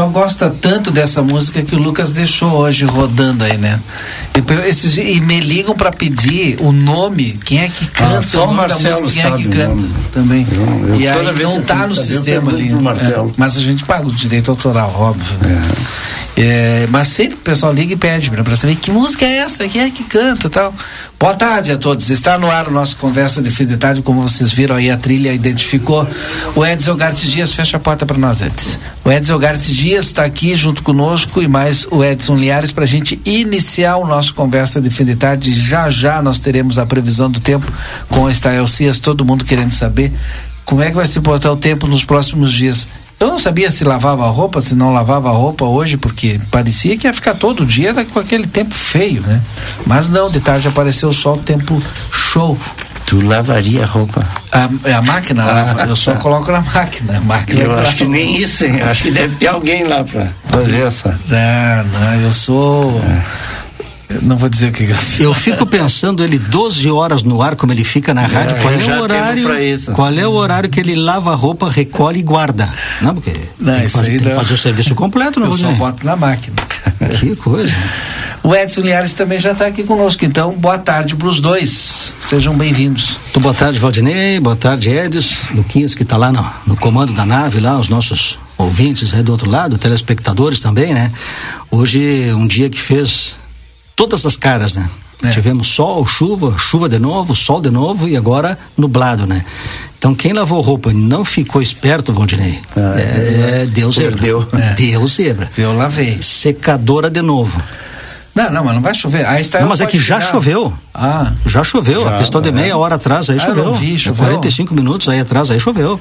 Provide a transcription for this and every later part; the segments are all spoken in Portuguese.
Pessoal gosta tanto dessa música que o Lucas deixou hoje rodando aí, né? E, esses, e me ligam para pedir o nome, quem é que ah, canta, ah, só o Marcelo música, quem é que canta também. Eu, eu, e aí não tá no sistema ali. É, mas a gente paga o direito autoral, óbvio. Né? É. É, mas sempre o pessoal liga e pede para saber que música é essa, quem é que canta tal. Boa tarde a todos. Está no ar o nosso Conversa de Fim de Tarde, como vocês viram aí, a trilha identificou. O Edson Gartes Dias, fecha a porta para nós, Edson. O Edson Gartes Dias está aqui junto conosco e mais o Edson Liares para a gente iniciar o nosso Conversa de Fim de Tarde. Já já nós teremos a previsão do tempo com a Estael Cias, todo mundo querendo saber como é que vai se portar o tempo nos próximos dias. Eu não sabia se lavava a roupa, se não lavava a roupa hoje, porque parecia que ia ficar todo dia com aquele tempo feio, né? Mas não, de tarde apareceu só o tempo show. Tu lavaria a roupa? A, é a máquina ah, lava, eu só tá. coloco na máquina. A máquina eu acho que nem isso, hein? Acho que deve ter alguém lá para fazer essa. Não, não, eu sou. É não vou dizer o que eu Eu fico pensando ele 12 horas no ar, como ele fica na rádio, é, qual é o horário? Qual é o horário que ele lava a roupa, recolhe e guarda? Não, porque não, tem, que fazer, tem que fazer o serviço completo, não Eu só boto na máquina. Que coisa. O Edson Liares também já está aqui conosco, então boa tarde para os dois. Sejam bem-vindos. Então, boa tarde, Valdinei, boa tarde, Edson, Luquinhas, que está lá no, no comando da nave, lá, os nossos ouvintes aí do outro lado, telespectadores também, né? Hoje, um dia que fez todas as caras, né? É. Tivemos sol, chuva, chuva de novo, sol de novo e agora nublado, né? Então quem lavou roupa e não ficou esperto, Valdinei, ah, é, é, Deus zebra. É. Deus zebra. Eu lavei. Secadora de novo. Não, não, mas não vai chover. Aí está não, mas é que já choveu. Ah. Já choveu. Já, a questão de meia hora atrás aí ah, choveu. Vi, choveu. 45 minutos aí atrás aí choveu.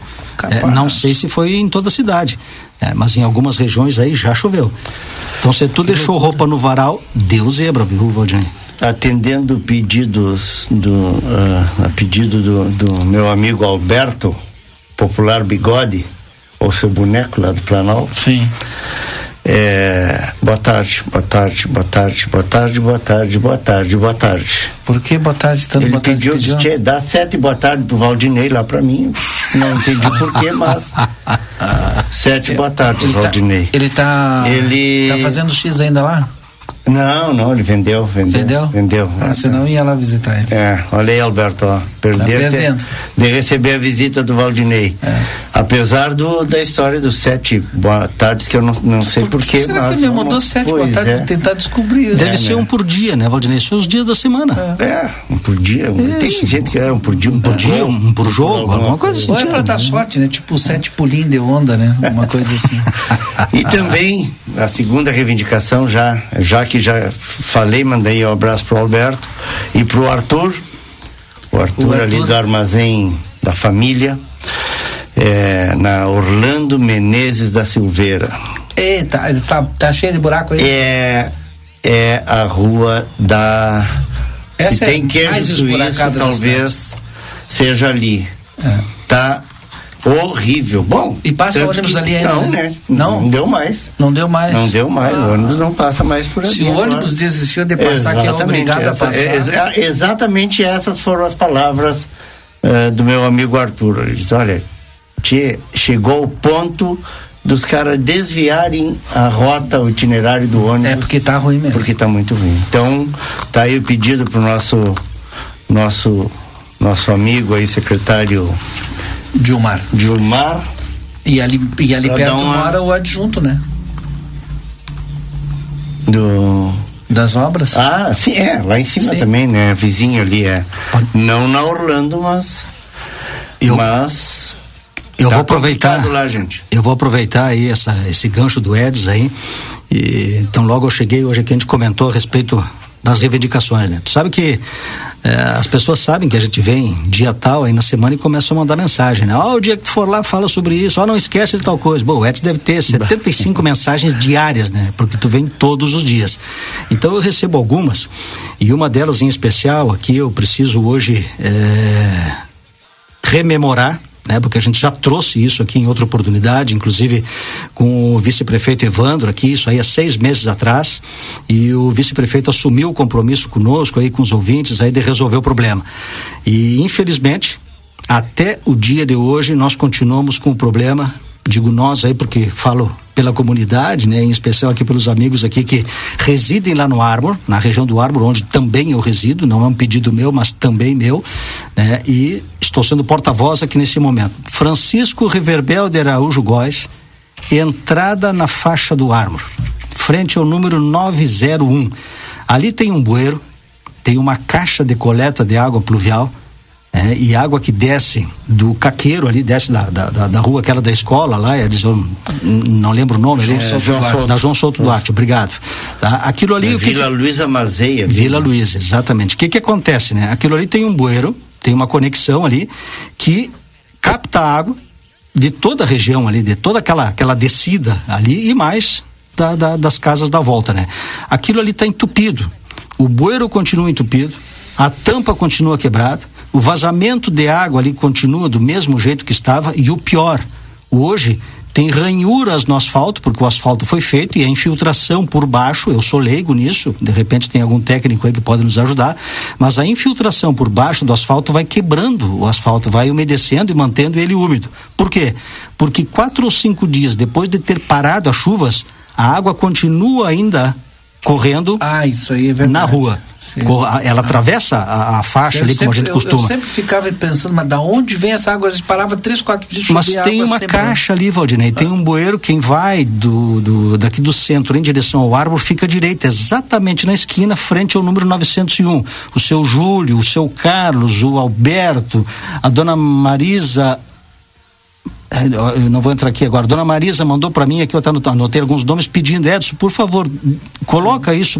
É, não sei se foi em toda a cidade, é, mas em algumas regiões aí já choveu. Então se tu que deixou loucura. roupa no varal, deu zebra, viu, Valdir? Atendendo pedidos do uh, a pedido do, do meu amigo Alberto, popular Bigode, ou seu boneco lá do Planalto. Sim. É, boa tarde, boa tarde, boa tarde, boa tarde, boa tarde, boa tarde, boa tarde. Por que boa tarde tanto Ele boa tarde? Pediu, pediu? Disse, dá sete boa tarde pro Valdinei lá pra mim. Não entendi por quê, mas sete boa tarde, ele tá- Valdinei. Tá, ele tá ele tá fazendo X ainda lá? Não, não, ele vendeu, vendeu. Vendeu? Vendeu. Ah, senão ia lá visitar ele. É, olha aí, Alberto, ó. Perdeu tá de receber a visita do Valdinei. É. Apesar do, da história dos sete boa tardes, que eu não, não sei porquê, será mas. que ele mandou sete boa tardes é. tentar descobrir isso? Deve é, ser né? um por dia, né, Valdinei? São os dias da semana. É, é um por dia. Um, tem gente que é um por dia, um por dia, um, por jogo, alguma coisa assim. Ou é pra dar sorte, né? Tipo sete pulinhos de onda, né? Uma coisa assim. e também, a segunda reivindicação, já, já que já falei, mandei um abraço pro Alberto e pro Arthur, o Arthur, o Arthur. ali do armazém da família, é, na Orlando Menezes da Silveira. Eita, tá, tá cheio de buraco aí? É, é a rua da. Essa Se é tem queijo suíço, talvez seja ali. É. Tá horrível. Bom. E passa o ônibus ali ainda? Não, né? né? Não? Não deu mais. Não deu mais. Não deu mais. Ah. O ônibus não passa mais por ali. Se o ônibus desistiu de passar, que é obrigado essa, a passar. É, é, exatamente essas foram as palavras uh, do meu amigo Arthur. Ele disse: olha, tchê, chegou o ponto dos caras desviarem a rota, o itinerário do ônibus. É porque tá ruim mesmo. Porque tá muito ruim. Então, tá aí o pedido pro nosso nosso nosso amigo aí, secretário Dilmar. Dilmar. E ali, e ali perto uma... mora o adjunto, né? Do. Das obras? Ah, sim, é, lá em cima sim. também, né? Vizinho ali, é. Não na Orlando, mas. Eu, mas. Eu tá vou aproveitar. Lá, gente. Eu vou aproveitar aí essa, esse gancho do Eds aí. E, então, logo eu cheguei hoje aqui, a gente comentou a respeito das reivindicações, né? Tu sabe que é, as pessoas sabem que a gente vem dia tal aí na semana e começam a mandar mensagem, né? Ó, oh, o dia que tu for lá, fala sobre isso, ó, oh, não esquece de tal coisa. Bom, o Edson deve ter 75 mensagens diárias, né? Porque tu vem todos os dias. Então eu recebo algumas, e uma delas em especial aqui eu preciso hoje é, rememorar né? Porque a gente já trouxe isso aqui em outra oportunidade, inclusive com o vice-prefeito Evandro aqui, isso aí há seis meses atrás, e o vice-prefeito assumiu o compromisso conosco aí, com os ouvintes aí de resolver o problema. E infelizmente, até o dia de hoje, nós continuamos com o problema digo nós aí porque falo pela comunidade, né, em especial aqui pelos amigos aqui que residem lá no Arbor, na região do Arbor, onde também eu resido, não é um pedido meu, mas também meu, né, e estou sendo porta-voz aqui nesse momento. Francisco Reverbel de Araújo Góes, entrada na faixa do Arbor, frente ao número 901. Ali tem um bueiro, tem uma caixa de coleta de água pluvial, é, e água que desce do caqueiro ali, desce da, da, da, rua aquela da escola lá, é, não lembro o nome, João ali, João da João Souto Duarte, obrigado. Tá? Aquilo ali. É, Vila que, Luiza Mazeia. Vila Luiza, exatamente. O que que acontece, né? Aquilo ali tem um bueiro, tem uma conexão ali que capta água de toda a região ali, de toda aquela, aquela descida ali e mais da, da, das casas da volta, né? Aquilo ali está entupido. O bueiro continua entupido, a tampa continua quebrada o vazamento de água ali continua do mesmo jeito que estava e o pior, hoje tem ranhuras no asfalto, porque o asfalto foi feito e a infiltração por baixo, eu sou leigo nisso, de repente tem algum técnico aí que pode nos ajudar, mas a infiltração por baixo do asfalto vai quebrando o asfalto, vai umedecendo e mantendo ele úmido. Por quê? Porque quatro ou cinco dias depois de ter parado as chuvas, a água continua ainda correndo ah, é na rua. Ela atravessa a, a faixa eu ali, sempre, como a gente costuma. Eu, eu, sempre ficava pensando, mas da onde vem essa água? A gente parava três, quatro dias Mas tem uma caixa ali, Valdinei, tem um bueiro, quem vai do, do, daqui do centro em direção ao árvore fica à direita, exatamente na esquina, frente ao número 901. O seu Júlio, o seu Carlos, o Alberto, a dona Marisa eu não vou entrar aqui agora. Dona Marisa mandou para mim aqui, eu anotei alguns nomes pedindo, Edson, por favor, coloca isso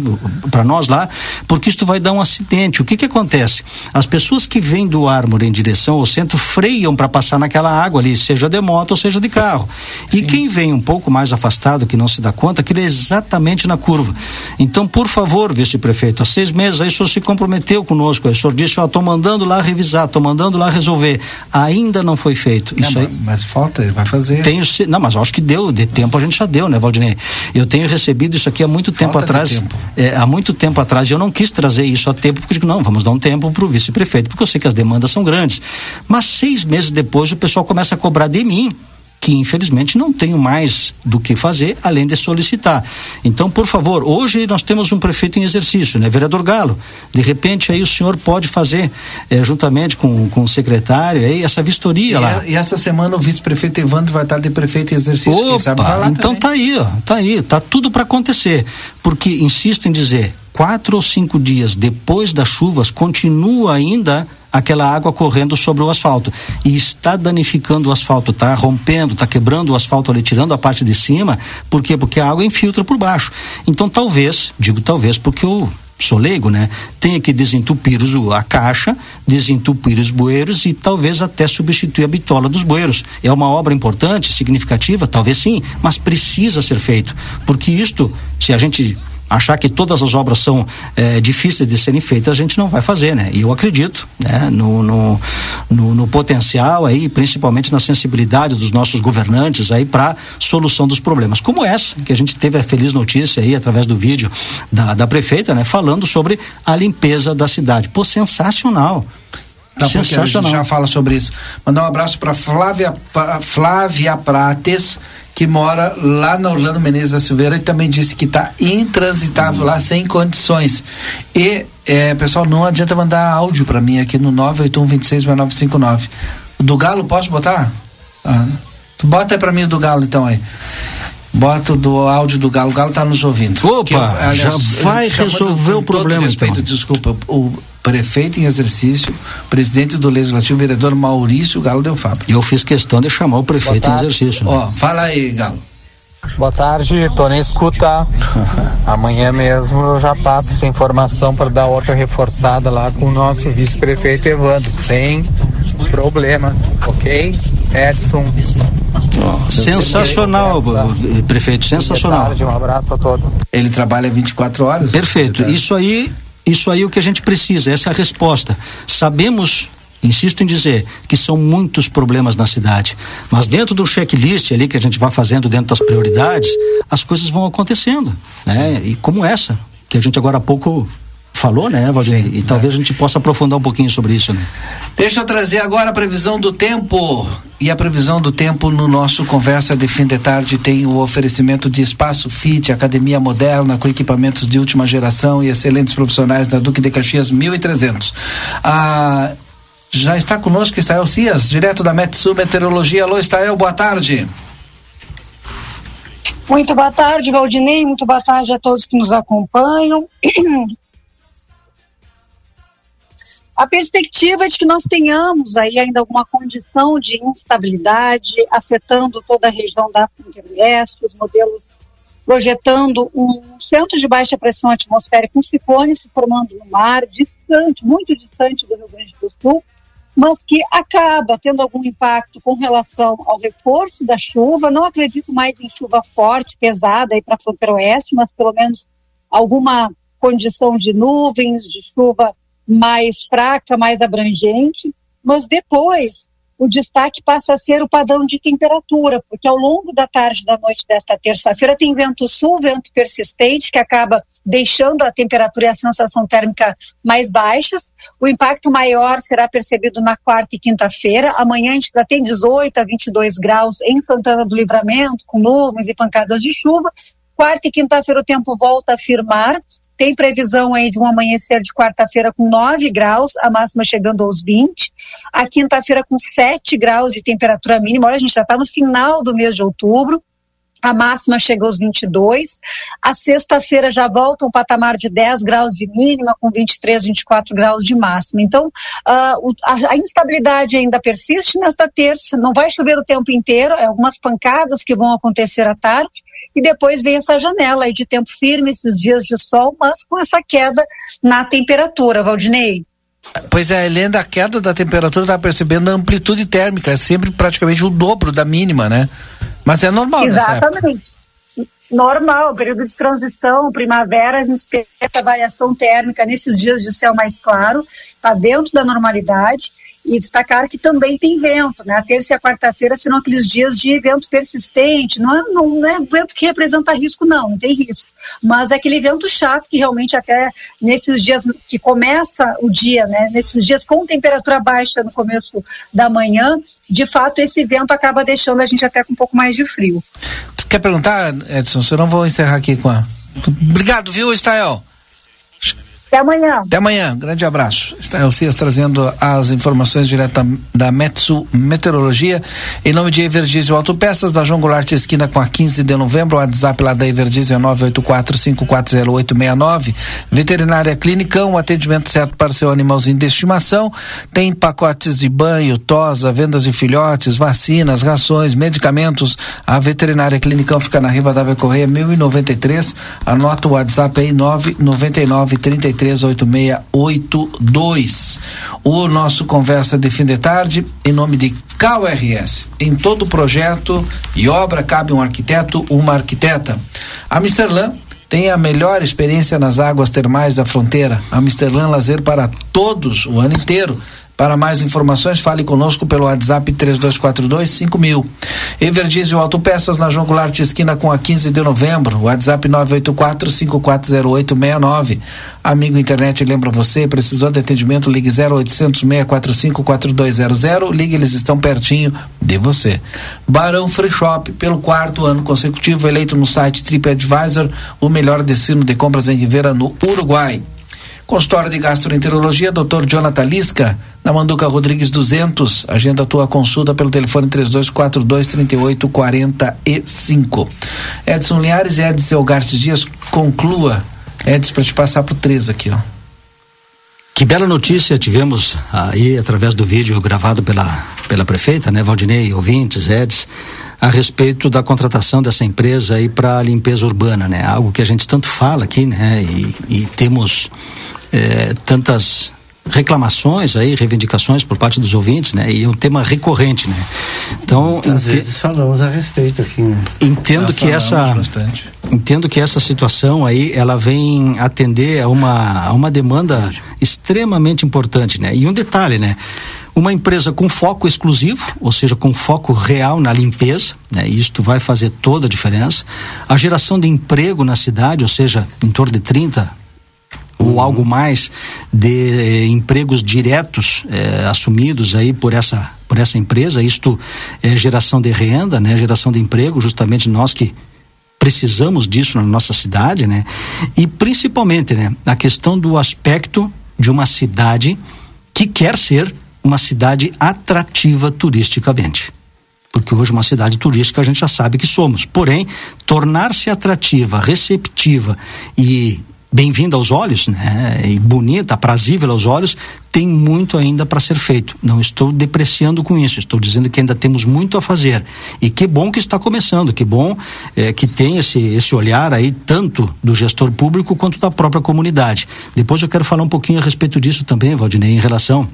para nós lá, porque isso vai dar um acidente. O que que acontece? As pessoas que vêm do Ármore em direção ao centro freiam para passar naquela água ali, seja de moto ou seja de carro. Sim. E quem vem um pouco mais afastado, que não se dá conta, aquilo é exatamente na curva. Então, por favor, vice-prefeito, há seis meses aí o senhor se comprometeu conosco, o senhor disse, ó, tô mandando lá revisar, tô mandando lá resolver. Ainda não foi feito. Não, isso aí. Mas falta, ele vai fazer. Tenho, não, mas acho que deu, de tempo a gente já deu, né, Valdinei? Eu tenho recebido isso aqui há muito tempo falta atrás. Tempo. É, há muito tempo atrás, e eu não quis trazer isso a tempo, porque digo, não, vamos dar um tempo para o vice-prefeito, porque eu sei que as demandas são grandes. Mas seis meses depois o pessoal começa a cobrar de mim que infelizmente não tenho mais do que fazer além de solicitar. Então, por favor, hoje nós temos um prefeito em exercício, né? Vereador Galo, de repente aí o senhor pode fazer, eh, juntamente com, com o secretário, aí, essa vistoria e lá. A, e essa semana o vice-prefeito Evandro vai estar de prefeito em exercício. Opa, sabe, então também. tá aí, ó, tá aí, tá tudo para acontecer. Porque, insisto em dizer, quatro ou cinco dias depois das chuvas, continua ainda aquela água correndo sobre o asfalto e está danificando o asfalto, está rompendo, está quebrando o asfalto ali, tirando a parte de cima, por quê? Porque a água infiltra por baixo. Então talvez, digo talvez, porque o sou leigo, né? Tenha que desentupir a caixa, desentupir os bueiros e talvez até substituir a bitola dos bueiros. É uma obra importante, significativa, talvez sim, mas precisa ser feito, porque isto, se a gente achar que todas as obras são é, difíceis de serem feitas, a gente não vai fazer, né? E eu acredito, né? No, no, no, no potencial aí, principalmente na sensibilidade dos nossos governantes aí para solução dos problemas, como essa que a gente teve a feliz notícia aí através do vídeo da, da prefeita, né? Falando sobre a limpeza da cidade. Pô, sensacional. Tá, Sensacional. a gente já fala sobre isso. Mandar um abraço para Flávia, pra Flávia Prates, que mora lá na Orlando Menezes da Silveira e também disse que está intransitável lá, sem condições. E, é, pessoal, não adianta mandar áudio para mim aqui no 981266959. O do Galo, posso botar? Ah, tu bota aí para mim o do Galo, então aí. Bota do áudio do Galo, o Galo está nos ouvindo. Opa, que, aliás, já vai resolver o problema. respeito, então. desculpa, o prefeito em exercício, presidente do Legislativo, vereador Maurício Galo Del Fábio. Eu fiz questão de chamar o prefeito em exercício. Né? Ó, fala aí, Galo. Boa tarde, tô nem escuta. Amanhã mesmo eu já passo essa informação para dar outra reforçada lá com o nosso vice-prefeito Evandro, sem problemas, ok? Edson. Oh, sensacional, prefeito, sensacional. Tarde, um abraço a todos. Ele trabalha 24 horas? Perfeito. Isso aí isso aí é o que a gente precisa, essa é a resposta. Sabemos insisto em dizer que são muitos problemas na cidade, mas dentro do checklist ali que a gente vai fazendo dentro das prioridades, as coisas vão acontecendo, né? E como essa que a gente agora há pouco falou, né, Valdir? E talvez a gente possa aprofundar um pouquinho sobre isso, né? Deixa eu trazer agora a previsão do tempo. E a previsão do tempo no nosso Conversa de Fim de Tarde tem o oferecimento de Espaço Fit, academia moderna com equipamentos de última geração e excelentes profissionais da Duque de Caxias 1300. Ah, já está conosco Estael Cias, direto da Metsu Meteorologia. Alô, Estael, boa tarde. Muito boa tarde, Valdinei. Muito boa tarde a todos que nos acompanham. A perspectiva é de que nós tenhamos aí ainda alguma condição de instabilidade afetando toda a região da fronteira os modelos projetando um centro de baixa pressão atmosférica, um ciclone se formando no mar, distante, muito distante do Rio Grande do Sul, mas que acaba tendo algum impacto com relação ao reforço da chuva. Não acredito mais em chuva forte, pesada aí para a fronteira oeste, mas pelo menos alguma condição de nuvens, de chuva mais fraca, mais abrangente, mas depois o destaque passa a ser o padrão de temperatura, porque ao longo da tarde da noite desta terça-feira tem vento sul, vento persistente, que acaba deixando a temperatura e a sensação térmica mais baixas. O impacto maior será percebido na quarta e quinta-feira. Amanhã a gente já tem 18 a 22 graus em Santana do Livramento, com nuvens e pancadas de chuva. Quarta e quinta-feira o tempo volta a firmar. Tem previsão aí de um amanhecer de quarta-feira com 9 graus, a máxima chegando aos 20. A quinta-feira com 7 graus de temperatura mínima. Olha, a gente já está no final do mês de outubro. a máxima chega aos 22. A sexta-feira já volta um patamar de 10 graus de mínima, com 23, 24 graus de máxima. Então, uh, a, a, instabilidade ainda persiste nesta terça. Não vai chover o tempo inteiro, é algumas pancadas que vão acontecer à tarde. E depois vem essa janela aí de tempo firme, esses dias de sol, mas com essa queda na temperatura, Valdinei. Pois é, além da queda da temperatura, está percebendo a amplitude térmica, é sempre praticamente o dobro da mínima, né? Mas é normal, Exatamente. Normal, período de transição, primavera, a gente tem essa variação térmica nesses dias de céu mais claro, está dentro da normalidade e destacar que também tem vento, né? A terça e a quarta-feira serão aqueles dias de vento persistente, não é, não é vento que representa risco, não, não tem risco, mas é aquele vento chato que realmente até nesses dias que começa o dia, né? Nesses dias com temperatura baixa no começo da manhã, de fato esse vento acaba deixando a gente até com um pouco mais de frio. Tu quer perguntar, Edson? Se eu não vou encerrar aqui com a... Obrigado, viu, Estael? Até amanhã. Até amanhã. Grande abraço. Está Elcias trazendo as informações direto da Metsu Meteorologia. Em nome de Everdiesel Autopeças, da João Goulart Esquina com a 15 de novembro. O WhatsApp lá da Everdiesel é 984-540869. Veterinária Clinicão, um atendimento certo para seu animalzinho de estimação. Tem pacotes de banho, tosa, vendas de filhotes, vacinas, rações, medicamentos. A Veterinária Clinicão fica na Riva da Correia 1093. Anota o WhatsApp aí 999 33 368682. O nosso Conversa de Fim de Tarde, em nome de KRS. Em todo projeto e obra cabe um arquiteto, uma arquiteta. Amsterdã tem a melhor experiência nas águas termais da fronteira. Amsterdã Lazer para todos o ano inteiro. Para mais informações, fale conosco pelo WhatsApp 3242 5000. Everdiesel Autopeças na João Goulart esquina com a 15 de novembro. WhatsApp 984 540869. Amigo internet lembra você, precisou de atendimento, ligue 0800 645 4200. Ligue, eles estão pertinho de você. Barão Free Shop, pelo quarto ano consecutivo, eleito no site TripAdvisor, o melhor destino de compras em Rivera, no Uruguai. Consultório de Gastroenterologia, Dr. Jonathan Lisca, na Manduca Rodrigues 200. Agenda tua consulta pelo telefone 3242 3845. Edson Linhares e Edson Elgartes Dias, conclua. Edson, para te passar pro três aqui, ó. Que bela notícia tivemos aí através do vídeo gravado pela, pela prefeita, né, Valdinei, ouvintes, Eds, a respeito da contratação dessa empresa aí para limpeza urbana, né? Algo que a gente tanto fala aqui, né? E, e temos é, tantas reclamações aí, reivindicações por parte dos ouvintes, né? E é um tema recorrente, né? Então, às vezes falamos a respeito aqui. Né? Entendo que essa bastante. entendo que essa situação aí ela vem atender a uma a uma demanda extremamente importante, né? E um detalhe, né? Uma empresa com foco exclusivo, ou seja, com foco real na limpeza, né? Isto vai fazer toda a diferença. A geração de emprego na cidade, ou seja, em torno de 30 ou algo mais de eh, empregos diretos eh, assumidos aí por essa por essa empresa. Isto é geração de renda né? Geração de emprego justamente nós que precisamos disso na nossa cidade né? E principalmente né a questão do aspecto de uma cidade que quer ser uma cidade atrativa turisticamente. Porque hoje uma cidade turística a gente já sabe que somos. Porém, tornar-se atrativa, receptiva e bem-vinda aos olhos, né? E bonita, aprazível aos olhos, tem muito ainda para ser feito. Não estou depreciando com isso, estou dizendo que ainda temos muito a fazer. E que bom que está começando, que bom é, que tem esse, esse olhar aí, tanto do gestor público quanto da própria comunidade. Depois eu quero falar um pouquinho a respeito disso também, Valdinei, em relação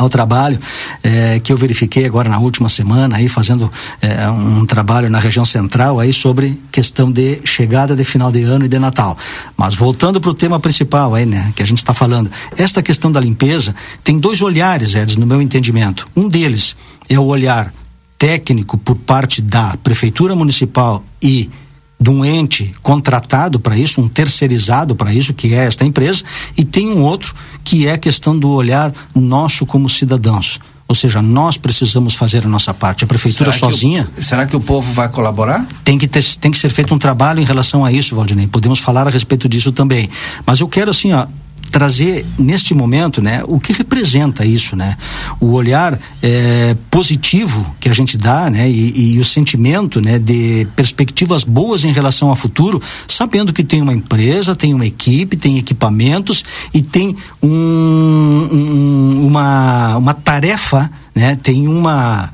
ao trabalho é, que eu verifiquei agora na última semana aí fazendo é, um trabalho na região central aí sobre questão de chegada de final de ano e de Natal. Mas voltando para o tema principal aí né que a gente está falando esta questão da limpeza tem dois olhares Edson no meu entendimento. Um deles é o olhar técnico por parte da prefeitura municipal e de um ente contratado para isso, um terceirizado para isso, que é esta empresa, e tem um outro que é a questão do olhar nosso como cidadãos. Ou seja, nós precisamos fazer a nossa parte. A prefeitura será sozinha. Que o, será que o povo vai colaborar? Tem que, ter, tem que ser feito um trabalho em relação a isso, Valdinei. Podemos falar a respeito disso também. Mas eu quero, assim, ó, trazer neste momento, né, o que representa isso, né? O olhar é, positivo que a gente dá, né, e, e, o sentimento, né, de perspectivas boas em relação ao futuro, sabendo que tem uma empresa, tem uma equipe, tem equipamentos e tem um, um, uma uma tarefa, né? Tem uma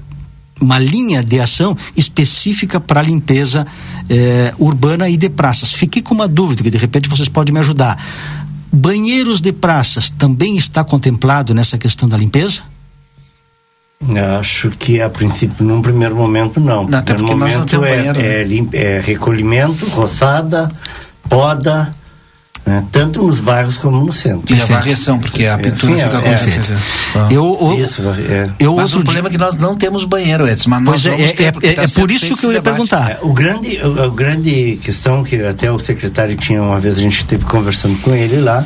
uma linha de ação específica para a limpeza eh, urbana e de praças. Fiquei com uma dúvida que de repente vocês podem me ajudar. Banheiros de praças também está contemplado nessa questão da limpeza? Acho que a princípio, num primeiro momento, não. até porque momento é, banheiro, é, né? é, é recolhimento, roçada, poda, né? tanto nos bairros como no centro. E a varreção, porque a pintura Sim, fica é, perfeita. É. Eu, eu, isso, é. eu mas o problema é que nós não temos banheiro, Edson. Mas pois é, é, ter, é, tá é por isso que eu ia debate. perguntar. É, o grande, o, a grande questão que até o secretário tinha uma vez a gente esteve conversando com ele lá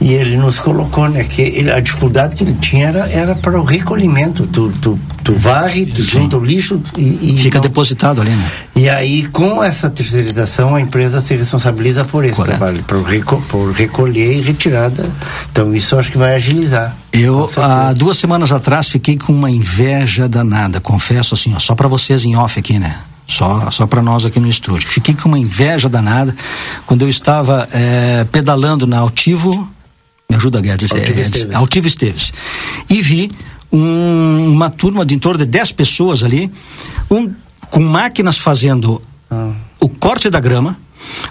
e ele nos colocou, né, que ele, a dificuldade que ele tinha era, era para o recolhimento. Tu, tu, tu varre, tu junta o lixo e, e Fica não... depositado ali, né? E aí, com essa terceirização, a empresa se responsabiliza por esse Correto. trabalho, por, reco por recolher e retirada. Então, isso acho que vai agilizar. Eu, há duas semanas atrás, fiquei com uma inveja danada, confesso assim, ó, só para vocês em off aqui, né? só só para nós aqui no estúdio. Fiquei com uma inveja danada quando eu estava é, pedalando na Altivo me ajuda, Guedes. Altivo, é, Esteves. Altivo Esteves. E vi um, uma turma de em torno de 10 pessoas ali, um, com máquinas fazendo ah. o corte da grama,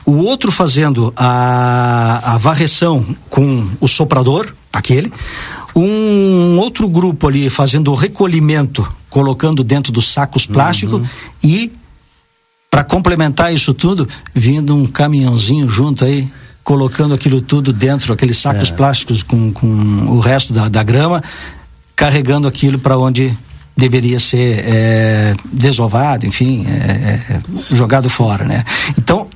o outro fazendo a, a varreção com o soprador, aquele, um outro grupo ali fazendo o recolhimento, colocando dentro dos sacos plásticos uhum. e para complementar isso tudo, vindo um caminhãozinho junto aí colocando aquilo tudo dentro, aqueles sacos é. plásticos com, com o resto da, da grama, carregando aquilo para onde deveria ser é, desovado, enfim, é, jogado fora, né? Então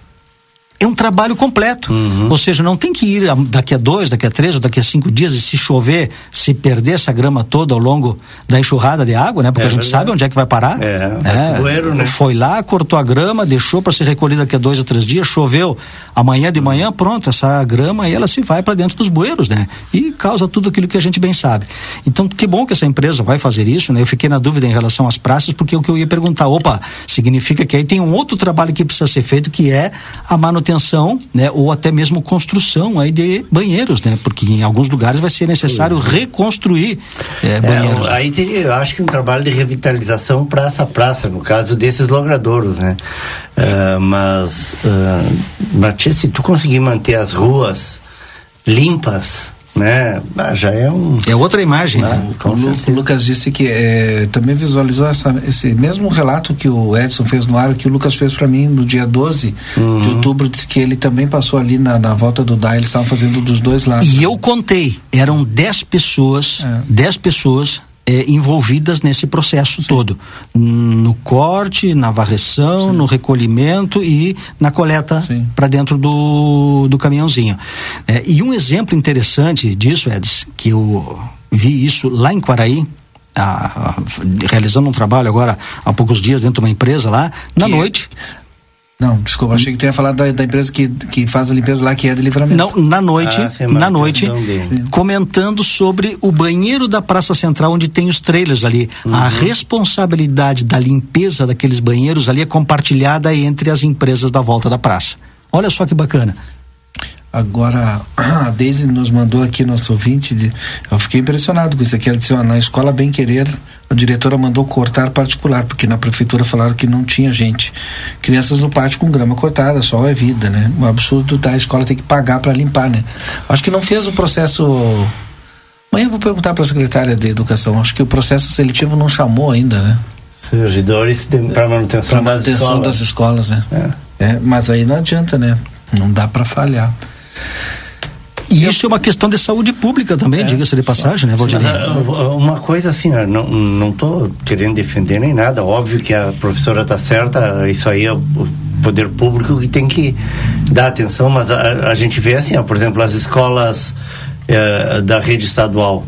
é um trabalho completo. Uhum. Ou seja, não tem que ir daqui a dois, daqui a três ou daqui a cinco dias e se chover, se perder essa grama toda ao longo da enxurrada de água, né? Porque é a gente verdade. sabe onde é que vai parar. É, é bueiro, né? Foi lá, cortou a grama, deixou para ser recolhida daqui a dois a três dias, choveu amanhã de manhã, pronto, essa grama aí ela se vai para dentro dos bueiros, né? E causa tudo aquilo que a gente bem sabe. Então, que bom que essa empresa vai fazer isso, né? Eu fiquei na dúvida em relação às praças, porque o que eu ia perguntar, opa, significa que aí tem um outro trabalho que precisa ser feito, que é a manutenção manutenção, né, ou até mesmo construção aí de banheiros, né, porque em alguns lugares vai ser necessário reconstruir é, banheiros. É, aí teria, eu acho que um trabalho de revitalização praça a praça, no caso desses logradouros, né, uh, mas, uh, Matias, se tu conseguir manter as ruas limpas, né? Ah, já é um. É outra imagem. Ah, né? o, o, Lucas disse que é, também visualizou essa, esse mesmo relato que o Edson fez no ar, que o Lucas fez para mim no dia 12 uhum. de outubro, disse que ele também passou ali na, na volta do DAI, eles estavam fazendo dos dois lados. E eu contei, eram 10 pessoas, 10 é. pessoas é, envolvidas nesse processo Sim. todo, no corte, na varreção, Sim. no recolhimento e na coleta para dentro do, do caminhãozinho. É, e um exemplo interessante disso, Edson, que eu vi isso lá em Quaraí, a, a, realizando um trabalho agora há poucos dias dentro de uma empresa lá, na que noite. Não, desculpa, achei que tinha falado da, da, empresa que, que faz a limpeza lá, que é de livramento. Não, na noite, ah, na noite, comentando sobre o banheiro da Praça Central, onde tem os trailers ali. Uhum. A responsabilidade da limpeza daqueles banheiros ali é compartilhada entre as empresas da volta da praça. Olha só que bacana. Agora, a Deise nos mandou aqui, nosso ouvinte, de, eu fiquei impressionado com isso aqui. Ela disse: ó, na escola Bem Querer, a diretora mandou cortar particular, porque na prefeitura falaram que não tinha gente. Crianças no pátio com grama cortada, sol é vida, né? O absurdo da escola ter que pagar para limpar, né? Acho que não fez o processo. Amanhã eu vou perguntar para a secretária de Educação. Acho que o processo seletivo não chamou ainda, né? Servidores para manutenção, pra manutenção das escolas. das escolas, né? É. é. Mas aí não adianta, né? Não dá para falhar. E isso é uma questão de saúde pública também, é, diga-se de passagem, né, Valdir? Uma coisa assim, não, não tô querendo defender nem nada, óbvio que a professora está certa, isso aí é o poder público que tem que dar atenção, mas a, a gente vê assim, ó, por exemplo, as escolas é, da rede estadual,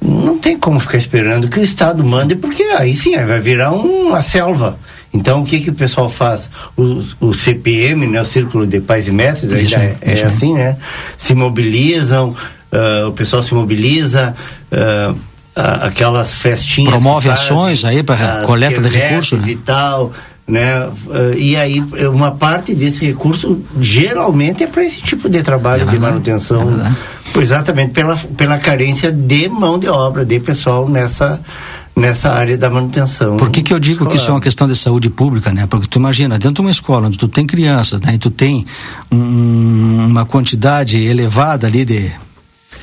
não tem como ficar esperando que o Estado mande, porque aí sim vai virar uma selva. Então, o que que o pessoal faz? O, o CPM, né, o Círculo de Pais e Mestres, ainda é, é assim, né? Se mobilizam, uh, o pessoal se mobiliza, uh, aquelas festinhas. Promove ações aí para coleta de recursos. Né? E tal né? E aí uma parte desse recurso geralmente é para esse tipo de trabalho é de manutenção, é exatamente pela, pela carência de mão de obra, de pessoal nessa nessa área da manutenção. Por que, que eu digo escolar. que isso é uma questão de saúde pública, né? Porque tu imagina, dentro de uma escola onde tu tem crianças, né? E tu tem um, uma quantidade elevada ali de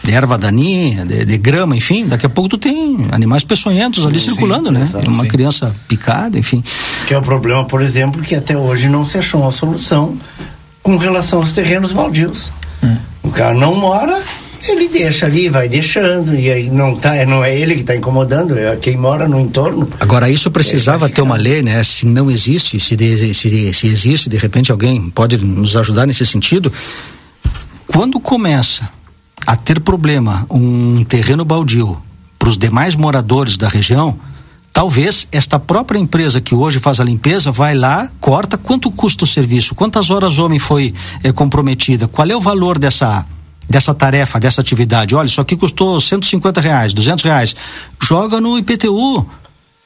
de erva daninha, de, de, grama, enfim, daqui a pouco tu tem animais peçonhentos ali sim, circulando, sim, né? Exato, uma sim. criança picada, enfim. Que é o problema, por exemplo, que até hoje não se achou uma solução com relação aos terrenos baldios. Hum. O cara não mora, ele deixa ali, vai deixando, e aí não, tá, não é ele que está incomodando, é quem mora no entorno. Agora, isso precisava ter uma lei, né? Se não existe, se, de, se, se existe, de repente alguém pode nos ajudar nesse sentido. Quando começa a ter problema um terreno baldio para os demais moradores da região, talvez esta própria empresa que hoje faz a limpeza vai lá, corta quanto custa o serviço, quantas horas o homem foi é, comprometida, qual é o valor dessa dessa tarefa, dessa atividade. Olha, isso aqui custou 150 reais, 200 reais. Joga no IPTU,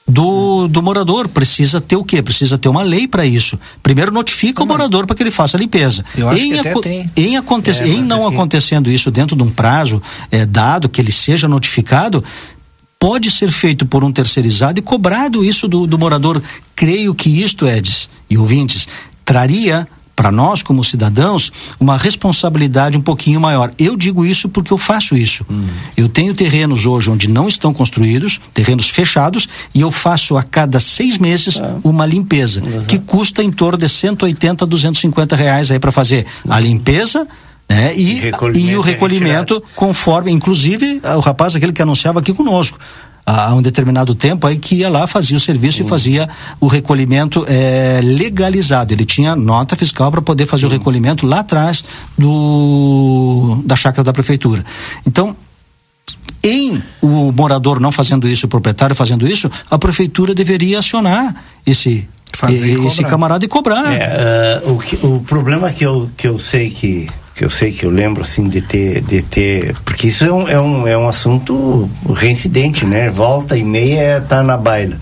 do, do morador. Precisa ter o quê? Precisa ter uma lei para isso. Primeiro notifica o morador para que ele faça a limpeza. Eu acho em, tem. em, aconte é, em não assim... acontecendo isso dentro de um prazo é, dado, que ele seja notificado, pode ser feito por um terceirizado e cobrado isso do, do morador. Creio que isto, Edis e ouvintes, traria para nós como cidadãos uma responsabilidade um pouquinho maior. Eu digo isso porque eu faço isso. Hum. Eu tenho terrenos hoje onde não estão construídos, terrenos fechados, e eu faço a cada seis meses é. uma limpeza uhum. que custa em torno de 180, 250 reais aí para fazer a limpeza. Né? E, e o recolhimento conforme, inclusive, o rapaz aquele que anunciava aqui conosco há um determinado tempo aí que ia lá, fazia o serviço uhum. e fazia o recolhimento é, legalizado. Ele tinha nota fiscal para poder fazer uhum. o recolhimento lá atrás do da chácara da prefeitura. Então, em o morador não fazendo isso, o proprietário fazendo isso, a prefeitura deveria acionar esse esse camarada e cobrar. É, uh, o, que, o problema que eu, que eu sei que que eu sei que eu lembro assim de ter de ter porque isso é um, é um, é um assunto reincidente né? Volta e meia tá na baila.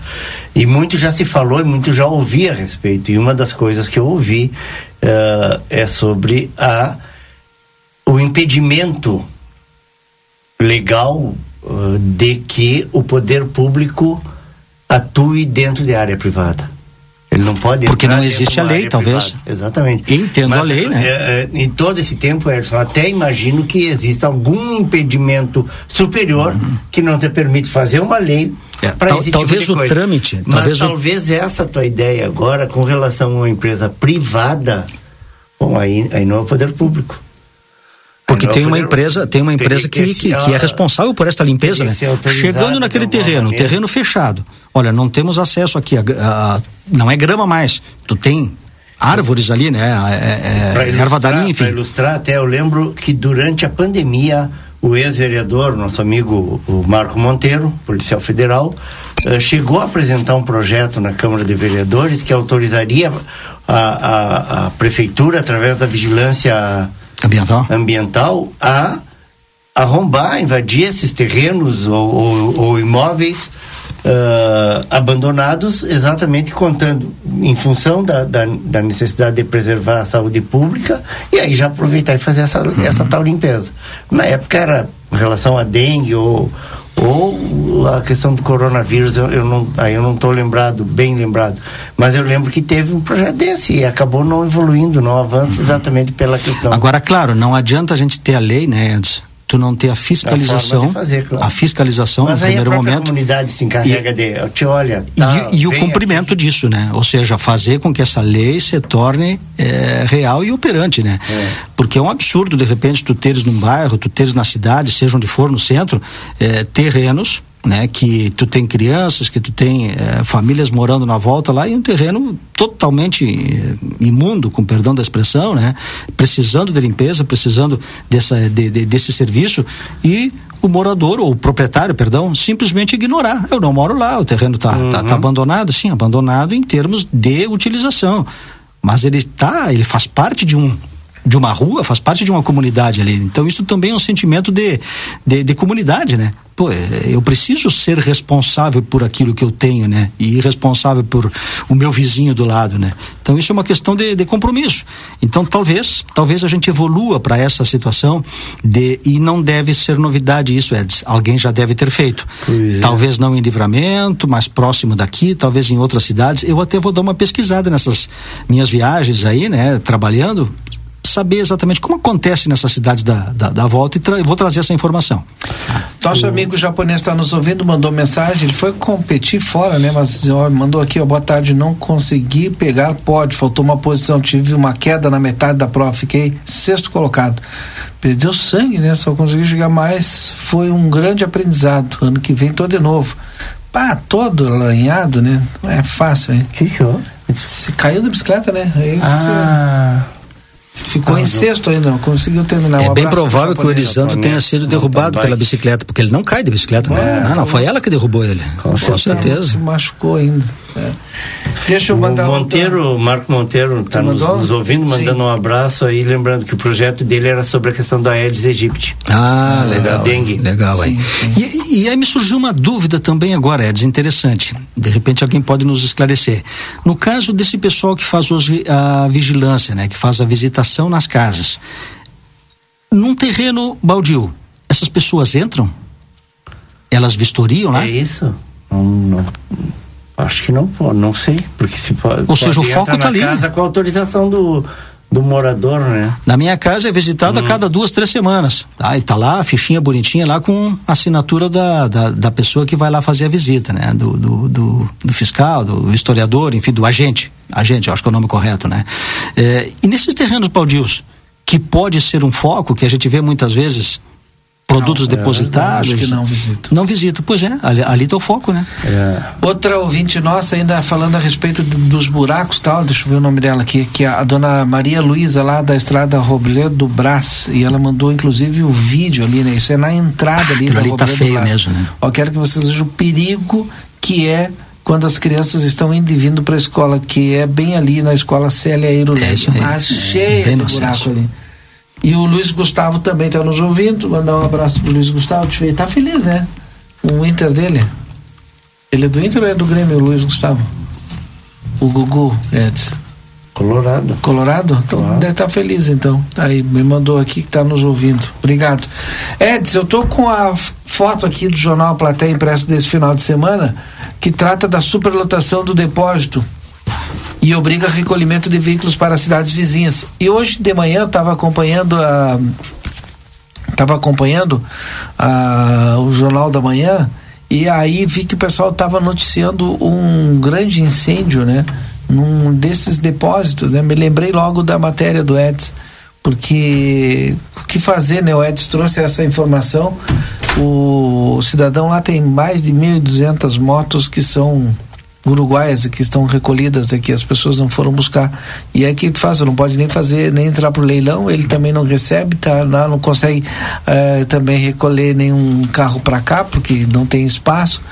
E muito já se falou e muito já ouvi a respeito. E uma das coisas que eu ouvi uh, é sobre a o impedimento legal uh, de que o poder público atue dentro de área privada ele não pode Porque não existe a lei, talvez. Privada. Exatamente. Entendo Mas, a lei, né? É, é, em todo esse tempo, Edson, até imagino que exista algum impedimento superior uhum. que não te permite fazer uma lei é, tal, tipo talvez o trâmite. Mas talvez, talvez o... essa tua ideia agora com relação a uma empresa privada, bom, aí, aí não é o poder público. Porque tem uma empresa, tem uma empresa que, que, que, é responsável por esta limpeza, né? Chegando naquele terreno, terreno fechado. Olha, não temos acesso aqui, a, a, não é grama mais. Tu tem árvores ali, né? É, é, erva daninha, enfim. Para ilustrar, até eu lembro que durante a pandemia, o ex-vereador, nosso amigo o Marco Monteiro, policial federal, uh, chegou a apresentar um projeto na Câmara de Vereadores que autorizaria a, a, a prefeitura, através da vigilância ambiental, ambiental a arrombar, invadir esses terrenos ou, ou, ou imóveis uh, abandonados, exatamente contando em função da, da, da, necessidade de preservar a saúde pública e aí já aproveitar e fazer essa, uhum. essa tal limpeza. Na época era em relação a dengue ou, ou a questão do coronavírus, eu, eu não, aí eu não estou lembrado, bem lembrado, mas eu lembro que teve um projeto desse e acabou não evoluindo, não avança uhum. exatamente pela questão. Agora, claro, não adianta a gente ter a lei, né, antes tu não ter a fiscalização, a, fazer, claro. a fiscalização Mas no primeiro a momento. A comunidade se encarrega e, de, te olha, tá, e, e o cumprimento aqui. disso, né? Ou seja, fazer com que essa lei se torne é, real e operante, né? É. Porque é um absurdo de repente tu teres num bairro, tu teres na cidade, seja onde for no centro, é, terrenos né? Que tu tem crianças, que tu tem é, famílias morando na volta lá e um terreno totalmente é, imundo, com perdão da expressão, né? Precisando de limpeza, precisando dessa, de, de, desse serviço e o morador, ou o proprietário, perdão, simplesmente ignorar. Eu não moro lá, o terreno está uhum. tá, tá abandonado, sim, abandonado em termos de utilização. Mas ele tá, ele faz parte de um de uma rua, faz parte de uma comunidade ali. Então isso também é um sentimento de, de, de, comunidade, né? Pô, é, eu preciso ser responsável por aquilo que eu tenho, né? E responsável por o meu vizinho do lado, né? Então isso é uma questão de, de compromisso. Então talvez, talvez a gente evolua para essa situação de e não deve ser novidade isso, Eds. Alguém já deve ter feito. É. Talvez não em Livramento, mais próximo daqui, talvez em outras cidades. Eu até vou dar uma pesquisada nessas minhas viagens aí, né? Trabalhando saber exatamente como acontece nessas cidades da, da, da volta e tra vou trazer essa informação. Nosso o... amigo japonês está nos ouvindo, mandou mensagem, ele foi competir fora, né? Mas ó, mandou aqui, ó, boa tarde, não consegui pegar pode, faltou uma posição, tive uma queda na metade da prova, fiquei sexto colocado. Perdeu sangue, né? Só consegui chegar mais, foi um grande aprendizado. Ano que vem tô de novo. Pá, todo lanhado, né? Não é fácil, hein? Que que Se caiu da bicicleta, né? Aí ah. Você Ficou ah, em sexto ainda, não conseguiu terminar. É bem provável que o Elisandro tenha sido derrubado pela bicicleta, porque ele não cai de bicicleta, né? Não, não, foi ela que derrubou ele. Com, com certeza. Se machucou ainda. É. Deixa eu mandar o Monteiro, outra... Marco Monteiro está nos, nos, ouvindo, mandando Sim. um abraço aí, lembrando que o projeto dele era sobre a questão da Aedes aegypti. Ah, legal. Da dengue. Legal aí. E, e, aí me surgiu uma dúvida também agora, Edson, interessante. De repente alguém pode nos esclarecer. No caso desse pessoal que faz hoje a vigilância, né, que faz a visitação nas casas, num terreno baldio, essas pessoas entram? Elas vistoriam lá? É isso. Não, não Acho que não pode, não sei, porque se pode. Ou seja, o foco está ali. casa com autorização do, do morador, né? Na minha casa é visitado hum. a cada duas, três semanas. Tá? E tá lá a fichinha bonitinha lá com assinatura da, da, da pessoa que vai lá fazer a visita, né? Do, do, do, do fiscal, do historiador, enfim, do agente. Agente, acho que é o nome correto, né? É, e nesses terrenos baldios, que pode ser um foco que a gente vê muitas vezes produtos não, é depositados. É, que não visito. Não visito, pois é, ali está o foco, né? É. Outra ouvinte nossa ainda falando a respeito dos buracos tal, deixa eu ver o nome dela aqui, que é a dona Maria Luísa lá da estrada Robledo do Brás, e ela mandou inclusive o vídeo ali, né? Isso é na entrada ali ah, da ali tá feio mesmo, né? Ó, quero que vocês vejam o perigo que é quando as crianças estão indo e vindo para a escola, que é bem ali na escola Célia Eiro é, é, cheia é, de buraco ali. E o Luiz Gustavo também está nos ouvindo. Mandar um abraço pro Luiz Gustavo. Deixa eu ver, tá feliz, né? O Inter dele. Ele é do Inter ou é do Grêmio, o Luiz Gustavo? O Gugu Edson. Colorado. Colorado? Então claro. deve estar tá feliz então. Aí me mandou aqui que está nos ouvindo. Obrigado. Edson, eu tô com a foto aqui do jornal Platéia impresso desse final de semana que trata da superlotação do depósito e obriga recolhimento de veículos para cidades vizinhas. E hoje de manhã estava acompanhando a estava acompanhando a, o jornal da manhã e aí vi que o pessoal estava noticiando um grande incêndio, né? Num desses depósitos, né? Me lembrei logo da matéria do Eds, porque o que fazer, né? O Eds trouxe essa informação. O, cidadão lá tem mais de 1.200 motos que são uruguaias que estão recolhidas aqui, as pessoas não foram buscar. E é que faz, não pode nem fazer, nem entrar pro leilão, ele também não recebe, tá, não, consegue uh, também recolher nenhum carro para cá, porque não tem espaço.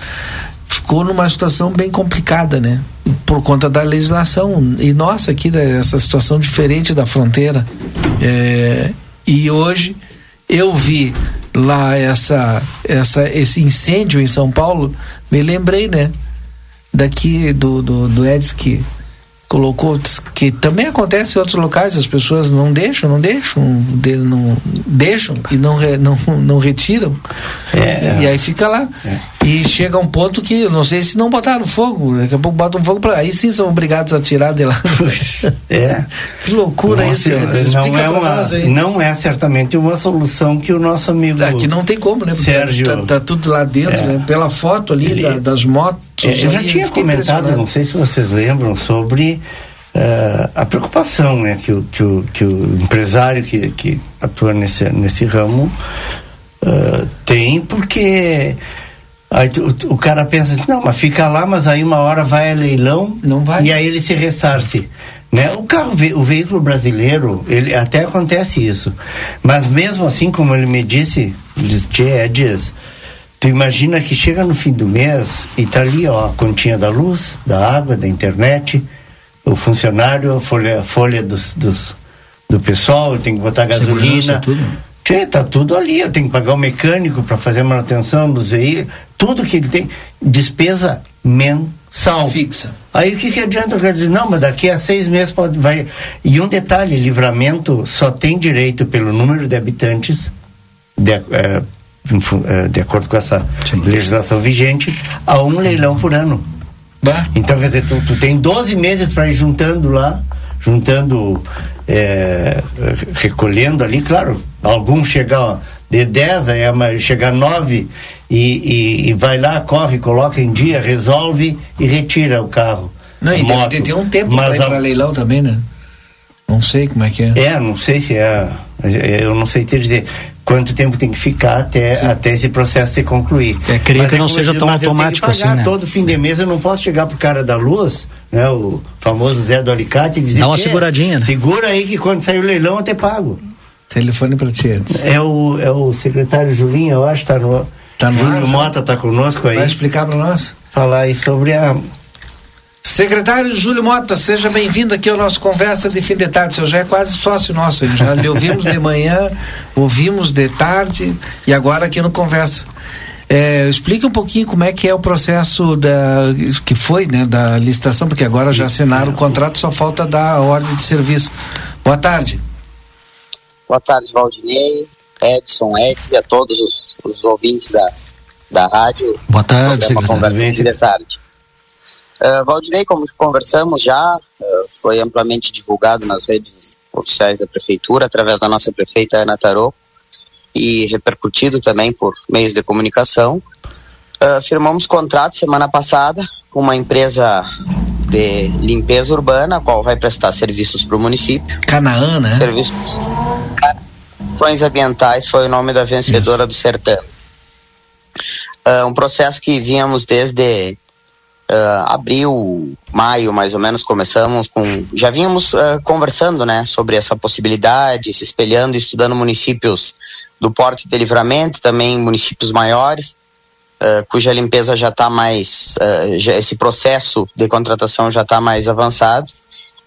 Ficou numa situação bem complicada, né? Por conta da legislação. E nossa, aqui, essa situação diferente da fronteira. É, e hoje eu vi lá essa, essa, esse incêndio em São Paulo, me lembrei, né? Daqui do, do, do Edson que colocou que também acontece em outros locais as pessoas não deixam não deixam de, não deixam e não re, não, não retiram. É, e aí fica lá. É. e chega um ponto que não sei se não botaram fogo daqui a pouco botam fogo para aí sim são obrigados a tirar de lá. É. Que loucura Nossa, isso não é uma não é certamente uma solução que o nosso amigo aqui não tem como né? Sérgio tá, tá tudo lá dentro é. né? pela foto ali Ele, da, das motos eu já tinha comentado não sei se vocês lembram sobre uh, a preocupação né, que, o, que, o, que o empresário que, que atua nesse, nesse ramo uh, tem, porque aí o, o, cara pensa assim, não, mas fica lá, mas aí uma hora vai a leilão não vai. e aí ele se ressarce. Né? O carro, o veículo brasileiro, ele até acontece isso. Mas mesmo assim, como ele me disse, Diz, é dias. Tu imagina que chega no fim do mês e tá ali, ó, a continha da luz, da água, da internet, o funcionário, a folha, a folha dos, dos, do pessoal, tem que botar gasolina. tudo. Tchê, tá tudo ali, eu tenho que pagar o mecânico para fazer a manutenção dos veículos, tudo que ele tem, despesa mensal. Fixa. Aí o que, que adianta o cara dizer, não, mas daqui a seis meses pode, vai. E um detalhe, livramento só tem direito pelo número de habitantes, de, é, de acordo com essa Sim. legislação vigente, a um leilão por ano. Bah. Então, quer dizer, tu, tu tem 12 meses para ir juntando lá, juntando, é, recolhendo ali, claro, alguns chegam de 10, aí chegar 9 e, e, e, vai lá, corre, coloca em dia, resolve e retira o carro. Não, e moto. deve ter um tempo para ir para leilão também, né? Não sei como é que é. É, não sei se é. Eu não sei te dizer quanto tempo tem que ficar até, até esse processo se concluir. É, creio mas que é não seja tão automático assim, né? Todo fim de mês eu não posso chegar pro cara da luz, né? O famoso Zé do Alicate e dizer. Dá uma seguradinha, né? Segura aí que quando sair o leilão eu te pago. Telefone para ti. É o, é o secretário Julinho, eu acho, tá no. Tá no Júlio Mota tá conosco aí. Vai explicar para nós? Falar aí sobre a Secretário Júlio Mota, seja bem-vindo aqui ao nosso Conversa de Fim de Tarde. O senhor já é quase sócio nosso, já lhe ouvimos de manhã, ouvimos de tarde e agora aqui no Conversa. É, explique um pouquinho como é que é o processo da que foi, né, da licitação, porque agora já assinaram o contrato, só falta dar a ordem de serviço. Boa tarde. Boa tarde, Valdinei, Edson, Edson e a todos os, os ouvintes da, da rádio. Boa tarde, secretário. Conversa de tarde. Uh, Valdinei, como conversamos já, uh, foi amplamente divulgado nas redes oficiais da prefeitura, através da nossa prefeita Ana Tarô, e repercutido também por meios de comunicação. Uh, firmamos contrato semana passada com uma empresa de limpeza urbana, a qual vai prestar serviços para o município. Canaã, né? Serviços. Ações ambientais foi o nome da vencedora Isso. do certame. Uh, um processo que vínhamos desde uh, abril, maio, mais ou menos, começamos com. Já vínhamos uh, conversando, né, sobre essa possibilidade, se espelhando, estudando municípios do Porto de Livramento, também municípios maiores, uh, cuja limpeza já está mais. Já, esse processo de contratação já está mais avançado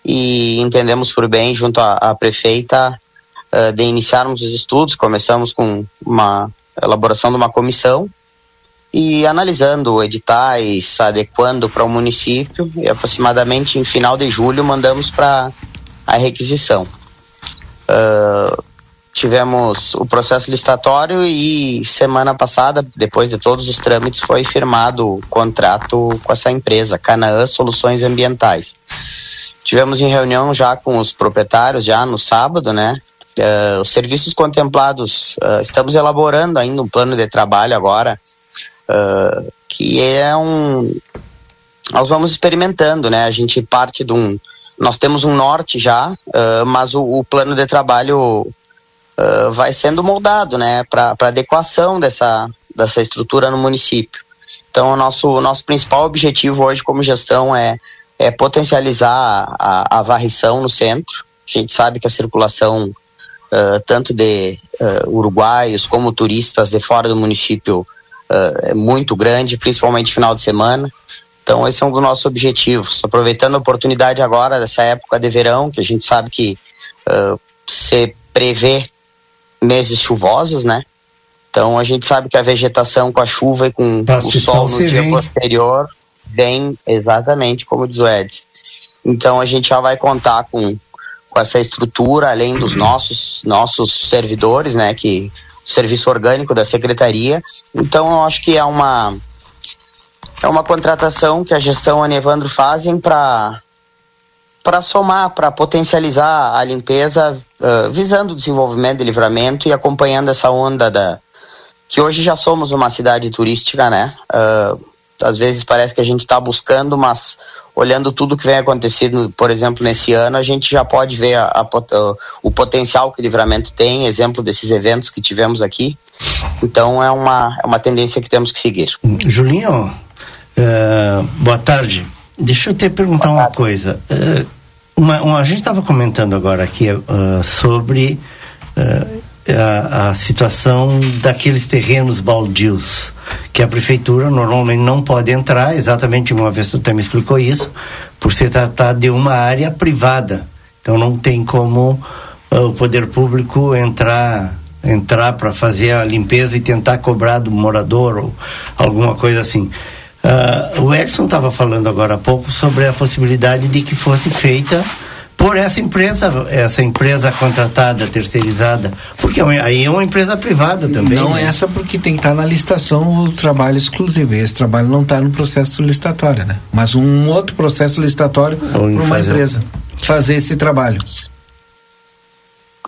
e entendemos por bem, junto à, à prefeita, de iniciarmos os estudos. Começamos com uma elaboração de uma comissão e analisando editais, adequando para o município e aproximadamente em final de julho mandamos para a requisição. Uh, tivemos o processo licitatório e semana passada, depois de todos os trâmites, foi firmado o contrato com essa empresa, Canaã Soluções Ambientais. Tivemos em reunião já com os proprietários, já no sábado, né? Uh, os serviços contemplados, uh, estamos elaborando ainda um plano de trabalho agora, uh, que é um. Nós vamos experimentando, né? A gente parte de um. Nós temos um norte já, uh, mas o, o, plano de trabalho uh, vai sendo moldado, né? Para adequação dessa, dessa estrutura no município. Então, o nosso, o nosso principal objetivo hoje, como gestão, é, é potencializar a, a varrição no centro. A gente sabe que a circulação, uh, tanto de uh, uruguaios como turistas de fora do município, uh, é muito grande, principalmente final de semana. Então, esse é um dos nossos objetivos. Aproveitando a oportunidade agora, dessa época de verão, que a gente sabe que uh, se prevê meses chuvosos, né? Então, a gente sabe que a vegetação com a chuva e com o sol no dia vem. posterior vem exatamente como diz o Eds. Então, a gente já vai contar com, com essa estrutura, além dos nossos, nossos servidores, né? Que serviço orgânico da secretaria. Então, eu acho que é uma é uma contratação que a gestão e Evandro fazem para para somar, para potencializar a limpeza, uh, visando o desenvolvimento de livramento e acompanhando essa onda da que hoje já somos uma cidade turística, né? Uh, às vezes parece que a gente está buscando, mas olhando tudo que vem acontecendo, por exemplo, nesse ano, a gente já pode ver a, a, o potencial que o livramento tem, exemplo desses eventos que tivemos aqui. Então é uma, é uma tendência que temos que seguir. Julinho, uh, boa tarde. Deixa eu te perguntar uma coisa. Uh, uma, uma, a gente estava comentando agora aqui uh, sobre a, a situação daqueles terrenos baldios que a prefeitura normalmente não pode entrar, exatamente uma vez até me explicou isso, por se tratar de uma área privada. Então não tem como uh, o poder público entrar entrar para fazer a limpeza e tentar cobrar do morador ou alguma coisa assim. Uh, o Edson estava falando agora há pouco sobre a possibilidade de que fosse feita por essa empresa, essa empresa contratada, terceirizada, porque é aí é uma empresa privada também. Não né? essa porque tem que estar na licitação o trabalho exclusivo. Esse trabalho não está no processo licitatório, né? Mas um outro processo licitatório para uma empresa fazer esse trabalho.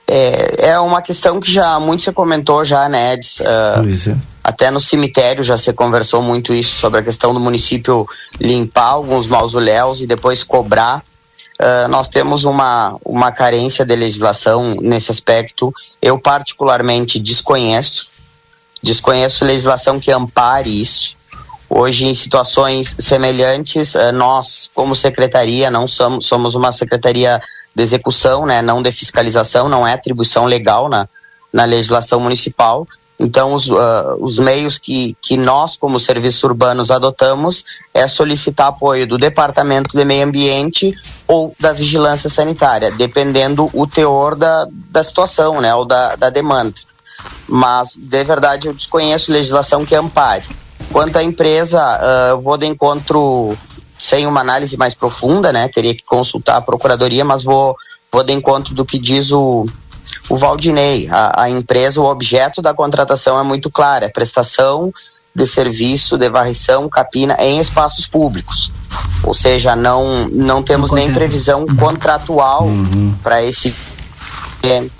É, é uma questão que já muito se comentou já, né, Edson? Uh, é. Até no cemitério já se conversou muito isso sobre a questão do município limpar alguns mausoléus e depois cobrar Uh, nós temos uma, uma carência de legislação nesse aspecto. Eu, particularmente, desconheço. Desconheço legislação que ampare isso. Hoje, em situações semelhantes, uh, nós, como secretaria, não somos, somos uma secretaria de execução, né, não de fiscalização, não é atribuição legal na, na legislação municipal. Então, os, uh, os meios que, que nós, como serviços urbanos, adotamos é solicitar apoio do Departamento de Meio Ambiente ou da Vigilância Sanitária, dependendo o teor da, da situação, né, ou da, da demanda. Mas, de verdade, eu desconheço legislação que ampare. Quanto à empresa, uh, eu vou de encontro sem uma análise mais profunda, né, teria que consultar a Procuradoria, mas vou, vou de encontro do que diz o o Valdinei, a, a empresa, o objeto da contratação é muito claro, é prestação de serviço de varrição, capina em espaços públicos. Ou seja, não, não temos nem previsão contratual uhum. para esse de,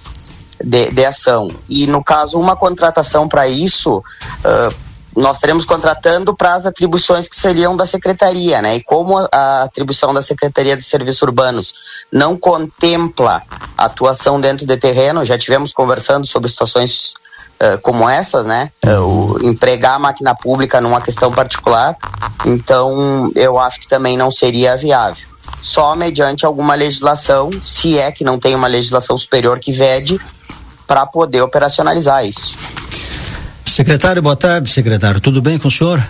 de, de, ação. E no caso, uma contratação para isso, uh, nós teremos contratando para as atribuições que seriam da secretaria, né? E como a atribuição da Secretaria de Serviços Urbanos não contempla atuação dentro de terreno, já tivemos conversando sobre situações uh, como essas, né? Uh, empregar a máquina pública numa questão particular, então eu acho que também não seria viável. Só mediante alguma legislação, se é que não tem uma legislação superior que vede, para poder operacionalizar isso. Secretário, boa tarde, secretário. Tudo bem com o senhor?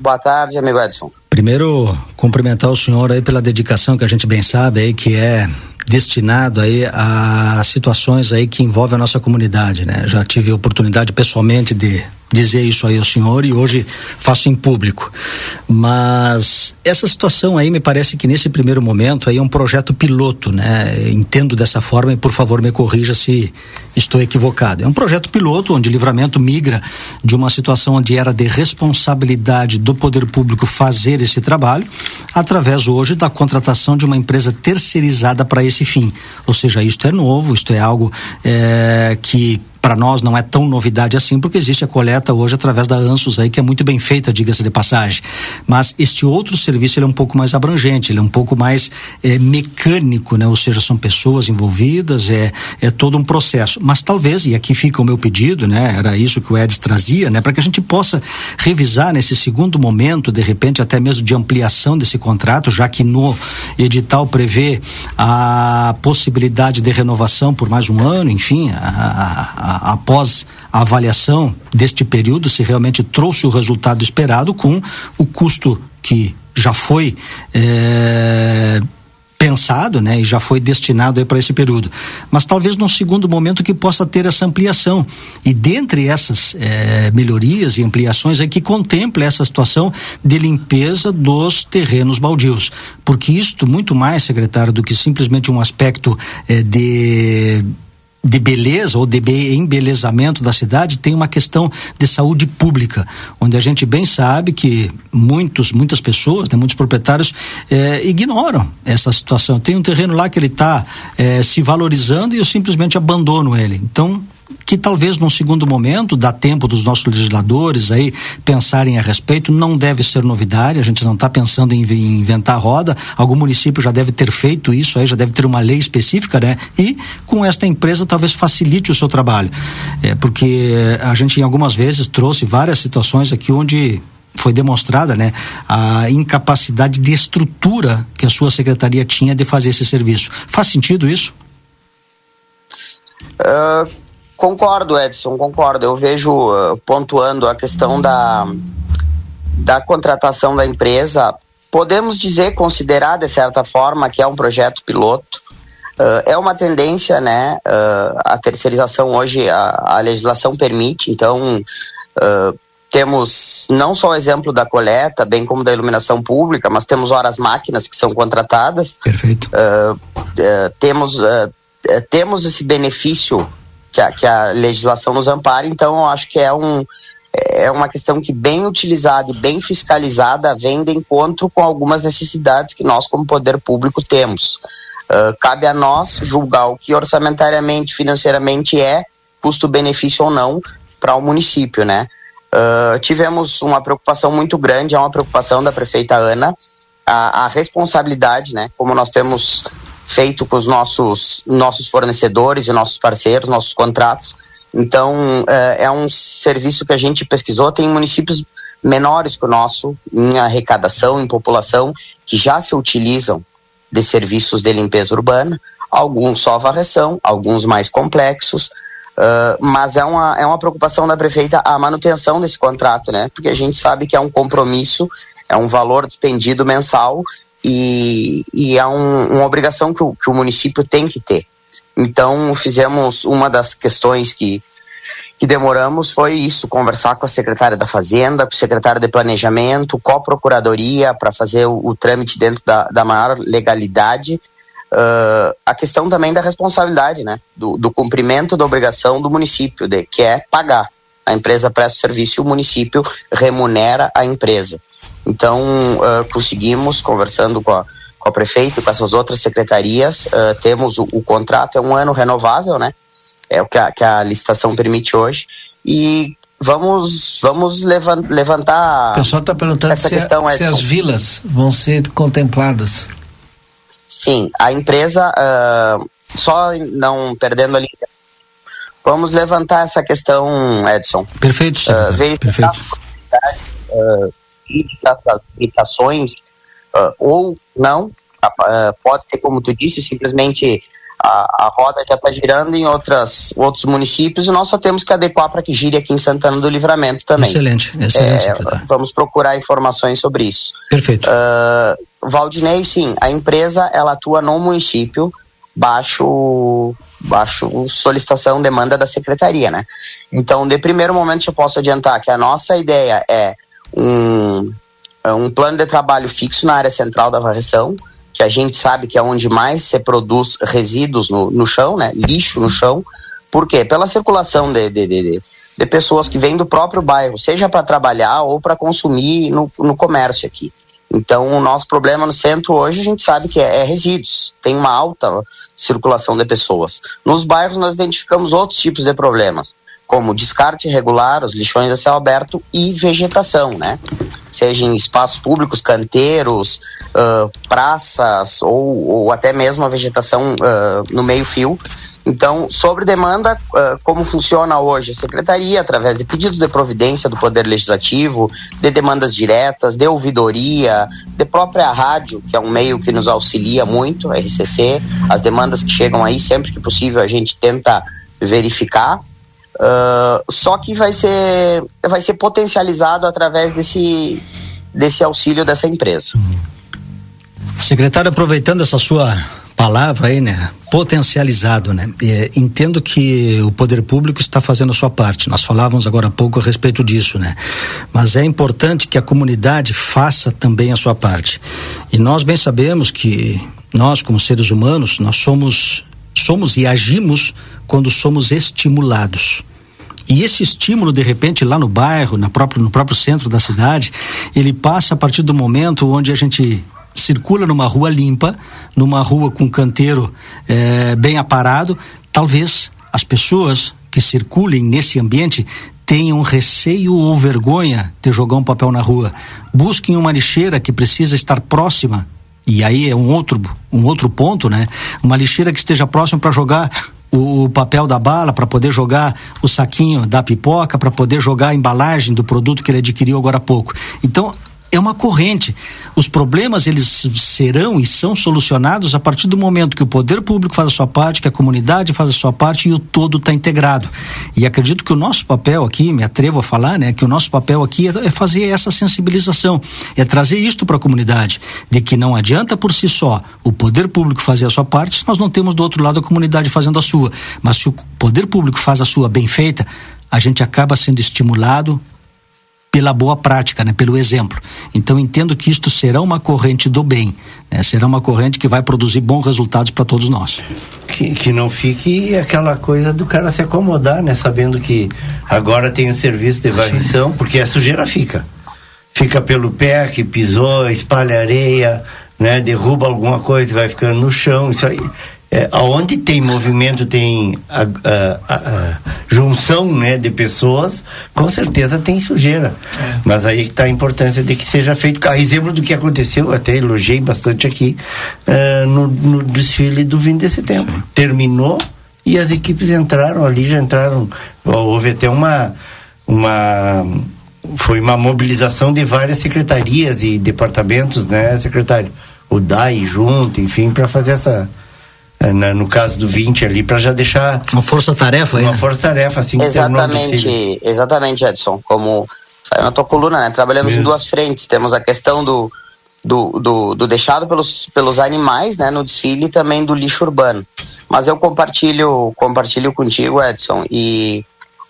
Boa tarde, amigo Edson. Primeiro, cumprimentar o senhor aí pela dedicação que a gente bem sabe aí que é destinado aí a situações aí que envolvem a nossa comunidade, né? Já tive a oportunidade pessoalmente de dizer isso aí ao senhor e hoje faço em público. Mas essa situação aí me parece que nesse primeiro momento aí é um projeto piloto, né? Entendo dessa forma e por favor me corrija se estou equivocado. É um projeto piloto onde o livramento migra de uma situação onde era de responsabilidade do poder público fazer esse trabalho, através hoje da contratação de uma empresa terceirizada para esse fim. Ou seja, isto é novo, isto é algo é, que para nós não é tão novidade assim, porque existe a coleta hoje através da ANSUS aí, que é muito bem feita, diga-se de passagem. Mas este outro serviço ele é um pouco mais abrangente, ele é um pouco mais é, mecânico, né? Ou seja, são pessoas envolvidas, é, é todo um processo. Mas talvez, e aqui fica o meu pedido, né? Era isso que o Edson trazia, né? Para que a gente possa revisar nesse segundo momento, de repente até mesmo de ampliação desse contrato, já que no edital prevê a possibilidade de renovação por mais um ano, enfim, a, a após a avaliação deste período, se realmente trouxe o resultado esperado com o custo que já foi é, pensado, né, e já foi destinado para esse período. Mas talvez num segundo momento que possa ter essa ampliação e dentre essas é, melhorias e ampliações é que contemple essa situação de limpeza dos terrenos baldios, porque isto muito mais, secretário, do que simplesmente um aspecto é, de de beleza ou de embelezamento da cidade tem uma questão de saúde pública, onde a gente bem sabe que muitos, muitas pessoas, né, muitos proprietários eh, ignoram essa situação. Tem um terreno lá que ele está eh, se valorizando e eu simplesmente abandono ele. Então que talvez num segundo momento, dá tempo dos nossos legisladores aí pensarem a respeito, não deve ser novidade, a gente não está pensando em, inventar roda, algum município já deve ter feito isso aí, já deve ter uma lei específica, né? E com esta empresa talvez facilite o seu trabalho, é, porque a gente em algumas vezes trouxe várias situações aqui onde foi demonstrada né, a incapacidade de estrutura que a sua secretaria tinha de fazer esse serviço. Faz sentido isso? Uh, concordo, Edson, concordo. Eu vejo, uh, pontuando a questão da, da contratação da empresa, podemos dizer, considerar de certa forma que é um projeto piloto. Uh, é uma tendência, né? Uh, a terceirização hoje, a, a legislação permite, então uh, temos não só o exemplo da coleta, bem como da iluminação pública, mas temos horas máquinas que são contratadas. Perfeito. temos, temos esse benefício que a, que a legislação nos ampara, então eu acho que é um, é uma questão que, bem utilizada e bem fiscalizada, vem de encontro com algumas necessidades que nós, como poder público, temos. Uh, cabe a nós julgar o que orçamentariamente, financeiramente é custo-benefício ou não para o município, né? Uh, tivemos uma preocupação muito grande, é uma preocupação da prefeita Ana, a, a, responsabilidade, né? Como nós temos feito com os nossos, nossos fornecedores e nossos parceiros, nossos contratos, então, é, é um serviço que a gente pesquisou. Tem municípios menores que o nosso em arrecadação, em população, que já se utilizam de serviços de limpeza urbana, alguns só varreção, alguns mais complexos, uh, mas é uma, é uma preocupação da prefeita a manutenção desse contrato, né? Porque a gente sabe que é um compromisso, é um valor despendido mensal e, e é um, uma obrigação que o, que o município tem que ter. Então, fizemos uma das questões que, que demoramos foi isso, conversar com a secretária da Fazenda, com o secretário de Planejamento, com a Procuradoria, para fazer o, o, trâmite dentro da, da maior legalidade. Uh, a questão também da responsabilidade, né? Do, do, cumprimento da obrigação do município, de, que é pagar. A empresa presta o serviço e o município remunera a empresa. Então, uh, conseguimos, conversando com a, com a prefeita e com essas outras secretarias. Uh, temos o, o, contrato, é um ano renovável, né? É o que a, que a licitação permite hoje. E vamos, vamos levan, levantar. O pessoal está perguntando se, questão, a, se as vilas vão ser contempladas. Sim, a empresa, uh, só não perdendo ali. Vamos levantar essa questão, Edson. Perfeito, senhor. Uh, verificar Perfeito. a uh, limitações uh, ou não, uh, pode ter, como tu disse, simplesmente a, a roda já está girando em outras, outros municípios e nós só temos que adequar para que gire aqui em Santana do Livramento também. Excelente, excelente. É, vamos procurar informações sobre isso. Perfeito. Uh, Valdinei, sim, a empresa ela atua no município baixo baixo solicitação demanda da secretaria, né? Então, de primeiro momento eu posso adiantar que a nossa ideia é um é um plano de trabalho fixo na área central da varreção, que a gente sabe que é onde mais se produz resíduos no, no chão, né? lixo no chão. Por quê? Pela circulação de, de, de, de pessoas que vêm do próprio bairro, seja para trabalhar ou para consumir no, no comércio aqui. Então, o nosso problema no centro hoje, a gente sabe que é, é, resíduos. Tem uma alta circulação de pessoas. Nos bairros, nós identificamos outros tipos de problemas como descarte irregular, os lixões a céu aberto e vegetação, né? Seja em espaços públicos, canteiros, uh, praças ou, ou, até mesmo a vegetação uh, no meio-fio. Então, sobre demanda, uh, como funciona hoje a Secretaria, através de pedidos de providência do Poder Legislativo, de demandas diretas, de ouvidoria, de própria rádio, que é um meio que nos auxilia muito, a RCC, as demandas que chegam aí, sempre que possível a gente tenta verificar Uh, só que vai ser, vai ser potencializado através desse, desse auxílio dessa empresa. Secretário, aproveitando essa sua palavra aí, né? Potencializado, né? É, entendo que o poder público está fazendo a sua parte. Nós falávamos agora há pouco a respeito disso, né? Mas é importante que a comunidade faça também a sua parte. E nós bem sabemos que nós, como seres humanos, nós somos somos e agimos quando somos estimulados. E esse estímulo, de repente, lá no bairro, na próprio, no próprio centro da cidade, ele passa a partir do momento onde a gente circula numa rua limpa, numa rua com canteiro eh, bem aparado, talvez as pessoas que circulem nesse ambiente tenham receio ou vergonha de jogar um papel na rua. Busquem uma lixeira que precisa estar próxima e aí é um outro, um outro ponto, né? Uma lixeira que esteja próxima para jogar o, papel da bala, para poder jogar o saquinho da pipoca, para poder jogar a embalagem do produto que ele adquiriu agora há pouco. Então, é uma corrente. Os problemas eles serão e são solucionados a partir do momento que o poder público faz a sua parte, que a comunidade faz a sua parte e o todo está integrado. E acredito que o nosso papel aqui, me atrevo a falar, né, que o nosso papel aqui é, é fazer essa sensibilização, é trazer isto para a comunidade, de que não adianta por si só o poder público fazer a sua parte, se nós não temos do outro lado a comunidade fazendo a sua. Mas se o poder público faz a sua bem feita, a gente acaba sendo estimulado pela boa prática, né, pelo exemplo. Então entendo que isto será uma corrente do bem, né, será uma corrente que vai produzir bons resultados para todos nós. Que, que não fique aquela coisa do cara se acomodar, né, sabendo que agora tem o serviço de varrição, porque a sujeira fica. Fica pelo pé que pisou, espalha areia, né, derruba alguma coisa e vai ficando no chão. Isso aí é, aonde tem movimento, tem a, a, a, junção né, de pessoas, com certeza tem sujeira. É. Mas aí está a importância de que seja feito. A exemplo do que aconteceu, até elogiei bastante aqui, uh, no, no, desfile do 20 de setembro. Sim. Terminou e as equipes entraram ali, já entraram. Houve até uma. uma foi uma mobilização de várias secretarias e departamentos, né, secretário? O DAI junto, enfim, para fazer essa na, no caso do 20 ali, para já deixar. Uma força-tarefa Uma né? força-tarefa, assim. Exatamente, exatamente, Edson. Como saiu na tua coluna, né? Trabalhamos Mesmo. em duas frentes. Temos a questão do, do, do, do, deixado pelos, pelos animais né, no desfile e também do lixo urbano. Mas eu compartilho, compartilho contigo, Edson, e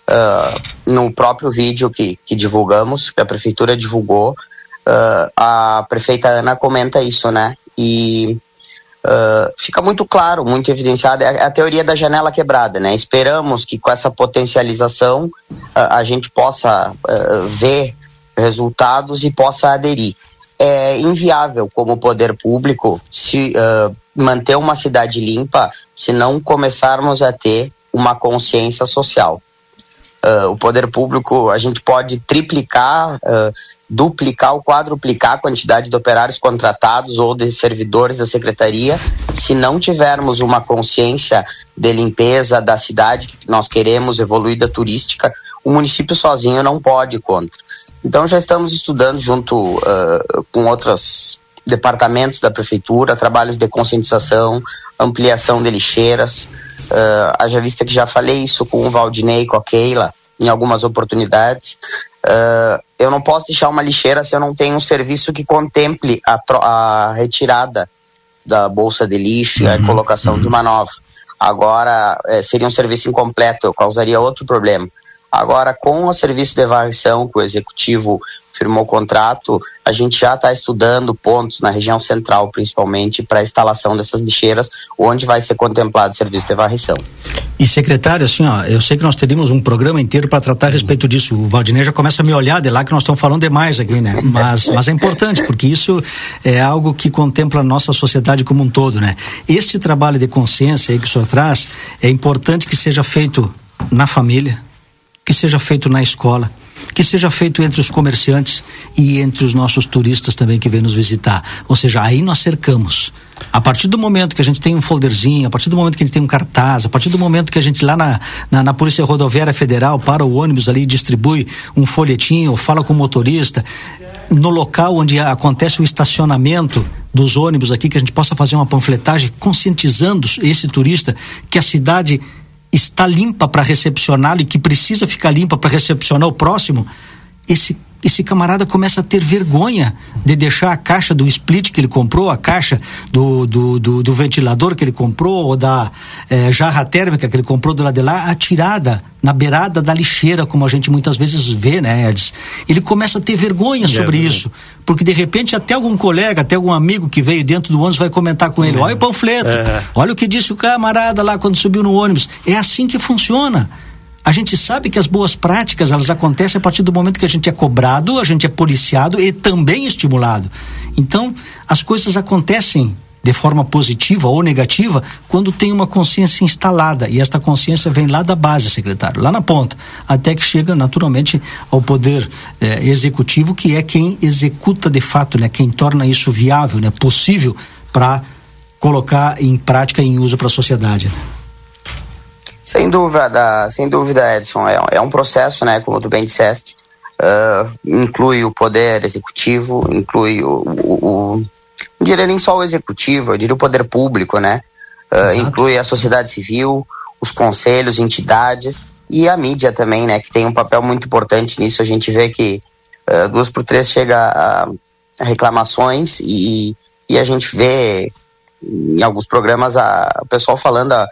uh, no próprio vídeo que, que divulgamos, que a prefeitura divulgou, uh, a prefeita Ana comenta isso, né? E Uh, fica muito claro, muito evidenciado, é a teoria da janela quebrada, né? Esperamos que com essa potencialização uh, a gente possa uh, ver resultados e possa aderir. É inviável como poder público se manter uma cidade limpa se não começarmos a ter uma consciência social. o poder público, a gente pode triplicar duplicar ou quadruplicar a quantidade de operários contratados ou de servidores da secretaria, se não tivermos uma consciência de limpeza da cidade que nós queremos, evoluída turística, o município sozinho não pode contra. Então já estamos estudando junto uh, com outros departamentos da prefeitura, trabalhos de conscientização, ampliação de lixeiras. Uh, haja vista que já falei isso com o Valdinei, com a Keila, em algumas oportunidades. Uh, eu não posso deixar uma lixeira se eu não tenho um serviço que contemple a, a retirada da bolsa de lixo e a uhum, colocação uhum. de uma nova. Agora, eh, seria um serviço incompleto, causaria outro problema. Agora, com o serviço de varrição que o executivo firmou o contrato, a gente já está estudando pontos na região central, principalmente, para a instalação dessas lixeiras, onde vai ser contemplado o serviço de varrição. E secretário, assim, ó, eu sei que nós teríamos um programa inteiro para tratar a respeito disso. O Valdinei já começa a me olhar de lá que nós estamos falando demais aqui, né? Mas, mas é importante, porque isso é algo que contempla a nossa sociedade como um todo, né? Esse trabalho de consciência aí que o senhor traz, é importante que seja feito na família, que seja feito na escola, que seja feito entre os comerciantes e entre os nossos turistas também que vêm nos visitar. Ou seja, aí nós cercamos. A partir do momento que a gente tem um folderzinho, a partir do momento que a gente tem um cartaz, a partir do momento que a gente lá na, na, na Polícia Rodoviária Federal para o ônibus ali e distribui um folhetinho, fala com o motorista, no local onde acontece o estacionamento dos ônibus aqui, que a gente possa fazer uma panfletagem conscientizando esse turista que a cidade está limpa para recepcioná-lo e que precisa ficar limpa para recepcionar o próximo, esse esse camarada começa a ter vergonha de deixar a caixa do split que ele comprou, a caixa do, do, do, do ventilador que ele comprou, ou da eh, jarra térmica que ele comprou do lado de lá, atirada na beirada da lixeira, como a gente muitas vezes vê, né, Edson? Ele começa a ter vergonha sobre é, isso, porque de repente até algum colega, até algum amigo que veio dentro do ônibus vai comentar com ele: olha o panfleto, é. olha o que disse o camarada lá quando subiu no ônibus. É assim que funciona. A gente sabe que as boas práticas elas acontecem a partir do momento que a gente é cobrado, a gente é policiado e também estimulado. Então, as coisas acontecem de forma positiva ou negativa quando tem uma consciência instalada e esta consciência vem lá da base, secretário, lá na ponta, até que chega naturalmente ao poder eh, executivo que é quem executa de fato, né, quem torna isso viável, né, possível para colocar em prática e em uso para a sociedade. Sem dúvida, sem dúvida, Edson. É, é um processo, né? Como tu bem disseste. uh, inclui o poder executivo, inclui o, o, o não diria nem só o executivo, eu diria o poder público, né? Uh, inclui a sociedade civil, os conselhos, entidades e a mídia também, né? Que tem um papel muito importante nisso. A gente vê que uh, duas por três chega a, a reclamações e, e, a gente vê em alguns programas a, o pessoal falando a,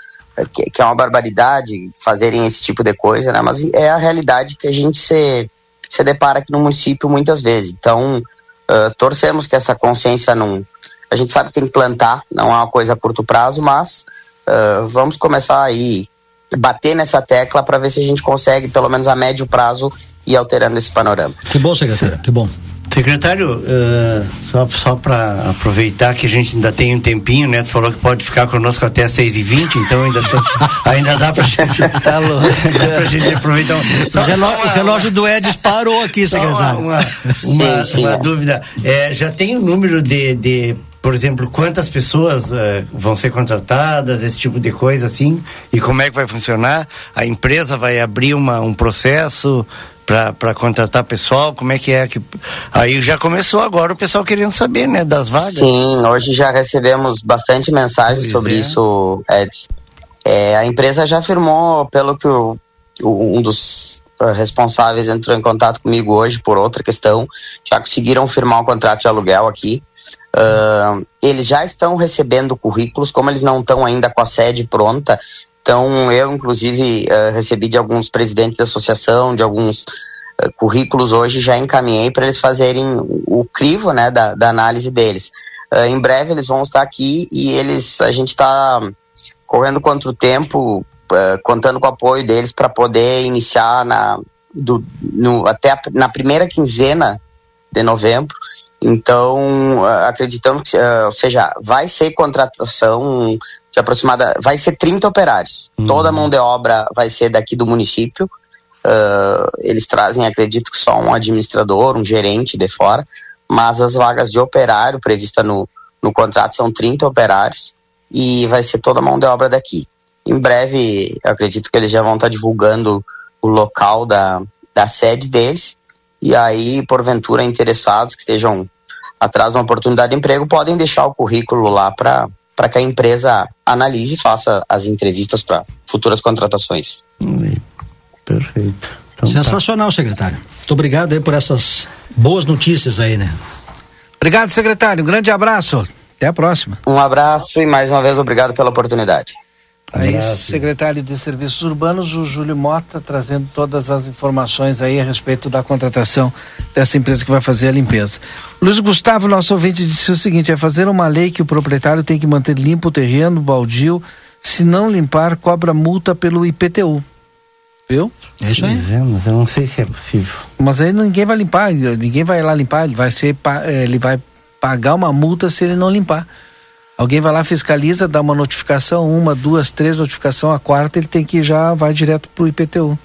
que, que, é uma barbaridade fazerem esse tipo de coisa, né? Mas é a realidade que a gente se, se depara aqui no município muitas vezes. Então, uh, torcemos que essa consciência não. A gente sabe que tem que plantar, não é uma coisa a curto prazo, mas uh, vamos começar aí bater nessa tecla para ver se a gente consegue, pelo menos a médio prazo, ir alterando esse panorama. Que bom, secretário, que bom. Secretário, uh, só, só para aproveitar que a gente ainda tem um tempinho, né? Tu falou que pode ficar conosco até 6 e 20 então ainda, tô, ainda dá pra gente. tá louco. dá pra gente aproveitar. Um, só, o, relógio, uma, o relógio do Edis parou aqui, secretário. Uma, uma, uma, sim, sim, uma é. dúvida. É, já tem o um número de, de por exemplo, quantas pessoas uh, vão ser contratadas, esse tipo de coisa assim, e como é que vai funcionar? A empresa vai abrir uma, um processo para contratar pessoal? Como é que é? que Aí já começou agora o pessoal querendo saber, né, das vagas. Sim, hoje já recebemos bastante mensagens pois sobre é. isso, Edson. É, a empresa já afirmou, pelo que o, o, um dos uh, responsáveis entrou em contato comigo hoje por outra questão, já conseguiram firmar um contrato de aluguel aqui. Uh, eles já estão recebendo currículos, como eles não estão ainda com a sede pronta, então eu, inclusive, uh, recebi de alguns presidentes da associação, de alguns uh, currículos hoje, já encaminhei para eles fazerem o crivo né, da, da análise deles. em breve eles vão estar aqui e eles, a gente está correndo contra o tempo, contando com o apoio deles para poder iniciar na, do, no, até a, na primeira quinzena de novembro então, acreditamos que, uh, ou seja, vai ser contratação de aproximada, vai ser 30 operários. Uhum. Toda a mão de obra vai ser daqui do município. Uh, eles trazem, acredito que só um administrador, um gerente de fora, mas as vagas de operário prevista no, no contrato são 30 operários e vai ser toda a mão de obra daqui. Em breve, acredito que eles já vão estar divulgando o local da, da sede deles e aí, porventura, interessados que estejam atrás de uma oportunidade de emprego podem deixar o currículo lá para para que a empresa analise e faça as entrevistas para futuras contratações. Perfeito. Então, tá. Sensacional, tá. secretário. Muito obrigado aí por essas boas notícias aí, né? Obrigado, secretário. Um grande abraço. Até a próxima. Um abraço e mais uma vez obrigado pela oportunidade. Aí, secretário de Serviços Urbanos, o Júlio Mota, trazendo todas as informações aí a respeito da contratação dessa empresa que vai fazer a limpeza. Luiz Gustavo, nosso ouvinte, disse o seguinte: é fazer uma lei que o proprietário tem que manter limpo o terreno, baldio, se não limpar, cobra multa pelo IPTU. Viu? É isso aí. Mas eu não sei se é possível. Mas aí ninguém vai limpar, ninguém vai lá limpar, ele vai ser, eh, ele vai pagar uma multa se ele não limpar. Alguém vai lá, fiscaliza, dá uma notificação, uma, duas, três notificação, a quarta ele tem que já vai direto pro IPTU.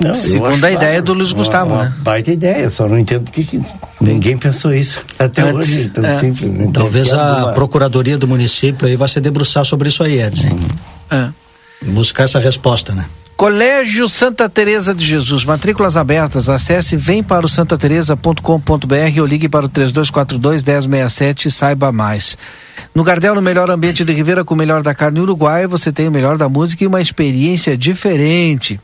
Não, Segundo a ideia do Luiz Gustavo, uma, né? Baita ideia, só não entendo porque que ninguém pensou isso até Antes, hoje. Então é. simples, Talvez a alguma... Procuradoria do município aí vai se debruçar sobre isso aí, Edson. É. Buscar essa resposta, né? Colégio Santa Teresa de Jesus, matrículas abertas. Acesse vem para o santateresa.com.br ou ligue para o 3242 1067 e saiba mais. No Gardel, no melhor ambiente de Ribeira, com o melhor da carne uruguaia, você tem o melhor da música e uma experiência diferente.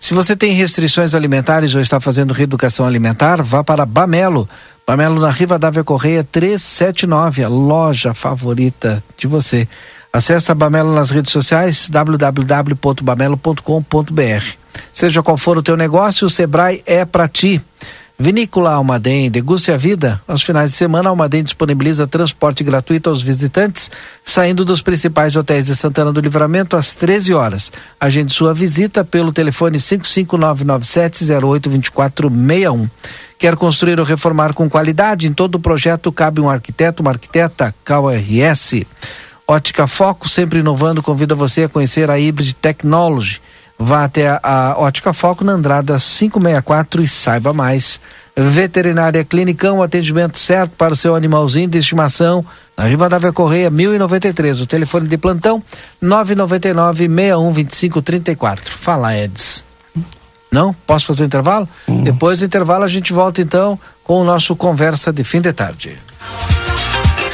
Se você tem restrições alimentares ou está fazendo reeducação alimentar, vá para Bamelo. Bamelo na Riva Dávia Correia 379, a loja favorita de você. Acesse a Bamelo nas redes sociais www.bamelo.com.br. Seja qual for o teu negócio, o Sebrae é para ti. Vinícola Almaden, deguste a vida. Aos finais de semana, a Almaden disponibiliza transporte gratuito aos visitantes, saindo dos principais hotéis de Santana do Livramento às 13 horas. Agende sua visita pelo telefone 55997082461. Quer construir ou reformar com qualidade? Em todo o projeto cabe um arquiteto, uma arquiteta, KRS. Ótica Foco, sempre inovando, convida você a conhecer a Hybrid Technology. Vá até a, a Ótica Foco na Andrada 564 e saiba mais. Veterinária Clinicão, atendimento certo para o seu animalzinho de estimação. Na Rivadavia Correia, 1093. O telefone de plantão, 999 612534. Fala, Eds. Não? Posso fazer um intervalo? Hum. Depois do intervalo a gente volta então com o nosso Conversa de Fim de Tarde.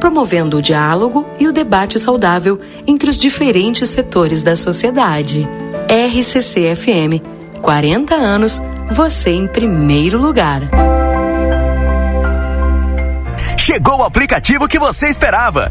promovendo o diálogo e o debate saudável entre os diferentes setores da sociedade. RCC FM, 40 anos, você em primeiro lugar. Chegou o aplicativo que você esperava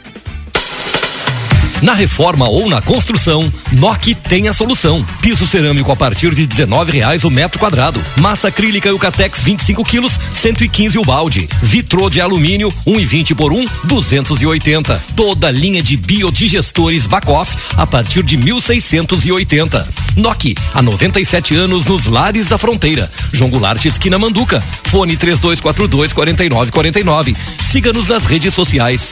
Na reforma ou na construção, NOC tem a solução. Piso cerâmico a partir de R$19,00 o metro quadrado. Massa acrílica Eucatex 25 quilos, 115 o balde. Vitrô de alumínio 1,20 por 1, 280. Toda linha de biodigestores Bacoff a partir de 1.680. NOC há 97 anos nos lares da fronteira. João Goulart esquina Manduca. Fone 3242 4949. Siga-nos nas redes sociais.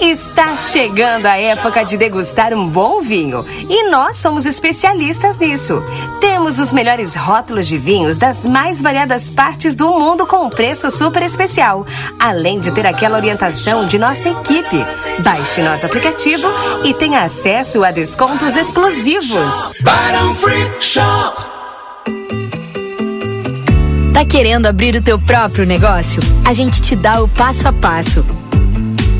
Está chegando a época de degustar um bom vinho e nós somos especialistas nisso. Temos os melhores rótulos de vinhos das mais variadas partes do mundo com um preço super especial, além de ter aquela orientação de nossa equipe. Baixe nosso aplicativo e tenha acesso a descontos exclusivos. Barão Free Shop. Tá querendo abrir o teu próprio negócio? A gente te dá o passo a passo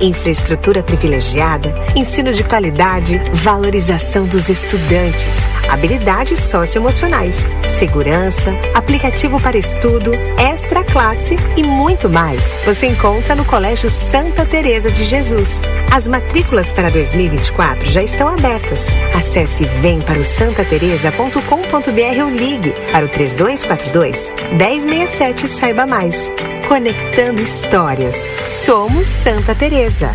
infraestrutura privilegiada, ensino de qualidade, valorização dos estudantes, habilidades socioemocionais, segurança, aplicativo para estudo, extra classe e muito mais. Você encontra no Colégio Santa Teresa de Jesus. As matrículas para 2024 já estão abertas. Acesse vemparosantateresa.com.br ou ligue para o 3242 1067 e saiba mais. Conectando histórias. Somos Santa Teresa. mesa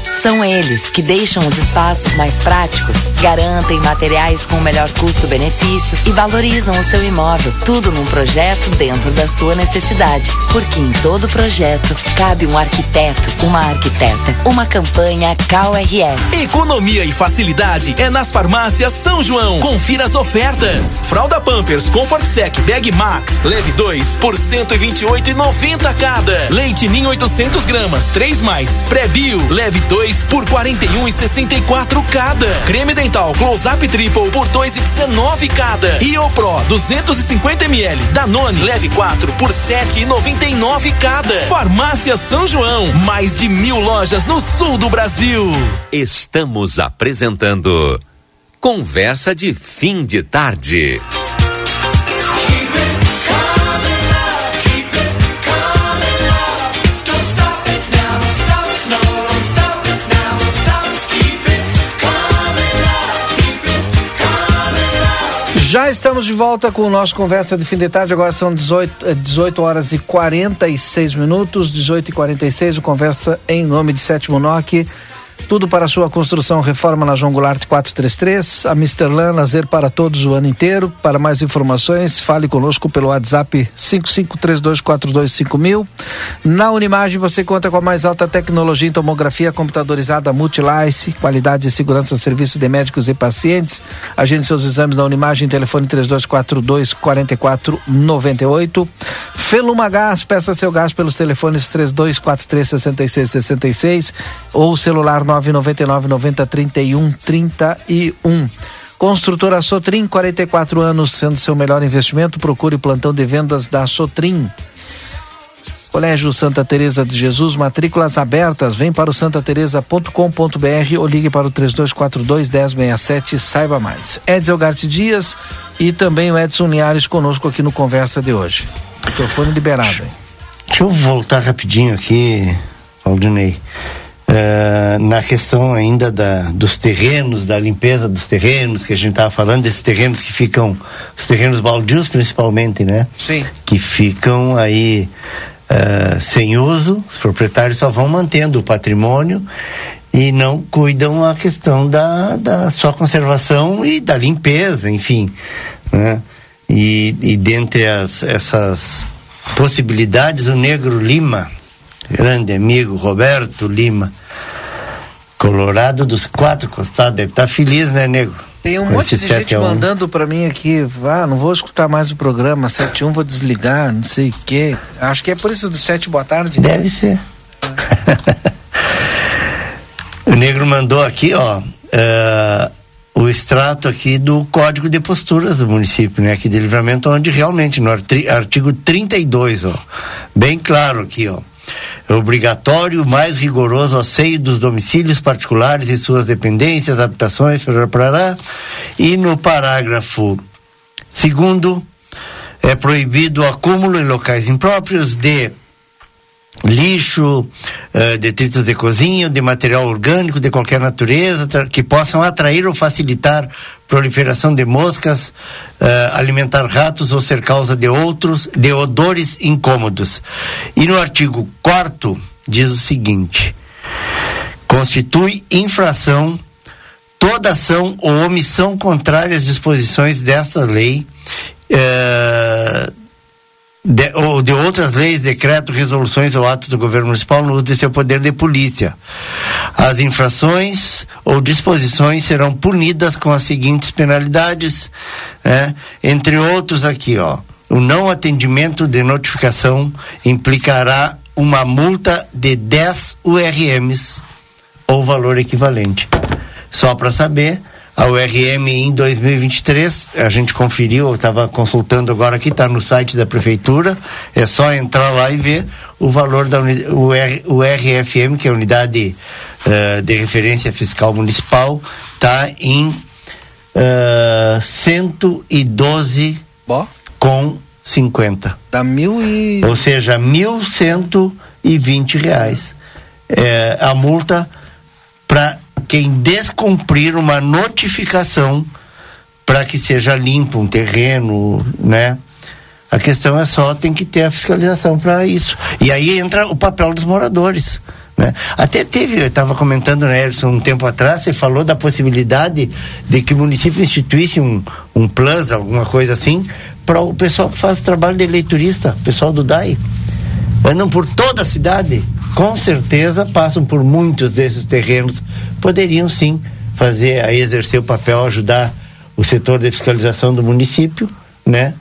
São eles que deixam os espaços mais práticos, garantem materiais com o melhor custo-benefício e valorizam o seu imóvel. Tudo num projeto dentro da sua necessidade. Porque em todo projeto cabe um arquiteto, uma arquiteta. Uma campanha CalRS. Economia e facilidade é nas farmácias São João. Confira as ofertas. Fralda Pampers Comfort Sec Bag Max Leve 2 por 128,90 cada. Leite Ninho 800 gramas 3 mais Pré-Bio Leve 2 2 por 41,64 cada. Creme dental Close Up Triple por 2,19 cada. E o Pro 250 ml Danone leve 4 por 7,99 cada. Farmácia São João, mais de mil lojas no sul do Brasil. Estamos apresentando Conversa de fim de tarde. Já estamos de volta com o nosso Conversa de Fim de Tarde. Agora são 18, 18 eh, horas e 46 minutos. 18 e 46 o Conversa em nome de Sétimo NOC. Tudo para sua construção, reforma na João Goulart 433. A Misterlan, lazer para todos o ano inteiro. Para mais informações, fale conosco pelo WhatsApp 5532425000. Na Unimagem você conta com a mais alta tecnologia em tomografia computadorizada Multilice, qualidade e segurança serviço de médicos e pacientes. Agende seus exames na Unimagem, telefone 3242 4498. Feluma Gás, peça seu gás pelos telefones 3243 6666 ou celular 999 90 31 31. Construtora Sotrim, 44 anos, sendo seu melhor investimento, procure o plantão de vendas da Sotrim. Colégio Santa Teresa de Jesus, matrículas abertas. Vem para o santateresa.com.br ou ligue para o 3242 1067 saiba mais. Edson Garte Dias e também o Edson Linhares conosco aqui no Conversa de hoje. Microfone liberado. Deixa eu voltar rapidinho aqui, Aldinei. Uh, na questão ainda da, dos terrenos, da limpeza dos terrenos, que a gente estava falando, desses terrenos que ficam, os terrenos baldios principalmente, né? Sim. Que ficam aí uh, sem uso, os proprietários só vão mantendo o patrimônio e não cuidam a questão da, da sua conservação e da limpeza, enfim, né? E, e dentre as, essas possibilidades, o Negro Lima, grande amigo Roberto Lima, Colorado dos quatro costados, deve estar tá feliz, né, nego? Tem um monte de gente mandando para mim aqui, ah, não vou escutar mais o programa, 71 vou desligar, não sei o quê. Acho que é por isso do 7 boa tarde. Deve ser. o negro mandou aqui, ó, uh, o extrato aqui do Código de Posturas do município, né, aqui de Livramento, onde realmente no artigo 32, ó, bem claro aqui, ó, obrigatório, mais rigoroso asseio dos domicílios particulares e suas dependências, habitações, para parará. E no parágrafo segundo, é proibido o acúmulo em locais impróprios de lixo, uh, detritos de cozinha, de material orgânico de qualquer natureza que possam atrair ou facilitar proliferação de moscas, uh, alimentar ratos ou ser causa de outros, de odores incômodos. E no artigo 4 diz o seguinte: constitui infração toda ação ou omissão contrária às disposições desta lei. Uh, de, ou de outras leis, decretos, resoluções ou atos do governo municipal no uso de seu poder de polícia. As infrações ou disposições serão punidas com as seguintes penalidades, né? entre outros aqui, ó. O não atendimento de notificação implicará uma multa de 10 URMs ou valor equivalente. Só para saber, a URM em 2023, a gente conferiu, eu estava consultando agora aqui, está no site da prefeitura, é só entrar lá e ver o valor da o, R, o RFM, que é a unidade uh, de referência fiscal municipal, está em uh, 112 Bom. com 50. Dá mil e. Ou seja, mil cento e vinte reais. É, a multa para quem descumprir uma notificação para que seja limpo um terreno, né? A questão é só tem que ter a fiscalização para isso. E aí entra o papel dos moradores. Né? Até teve, eu estava comentando, né, Edson, um tempo atrás, você falou da possibilidade de que o município instituísse um, um plus, alguma coisa assim, para o pessoal que faz trabalho de eleitorista, o pessoal do DAI. Andam por toda a cidade com certeza passam por muitos desses terrenos, poderiam sim fazer, a exercer o papel, ajudar o setor de fiscalização do município, né?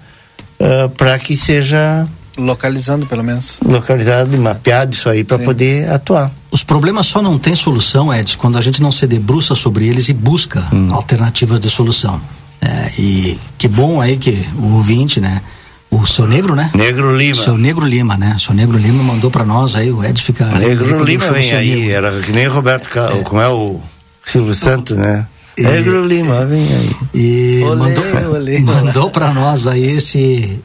Uh, para que seja localizando pelo menos. localizado e mapeado isso aí para poder atuar. Os problemas só não têm solução Edson quando a gente não se debruça sobre eles e busca hum. alternativas de solução. É, e que bom aí que o ouvinte né o seu negro, né? Negro Lima. Seu negro Lima, né? Seu negro Lima mandou para nós aí, o Ed fica. Negro Lima vem aí, negro. era que nem Roberto, é. como é o Silvio Santos, né? E, negro Lima, vem aí. E olê, mandou, olê, mandou para nós aí esse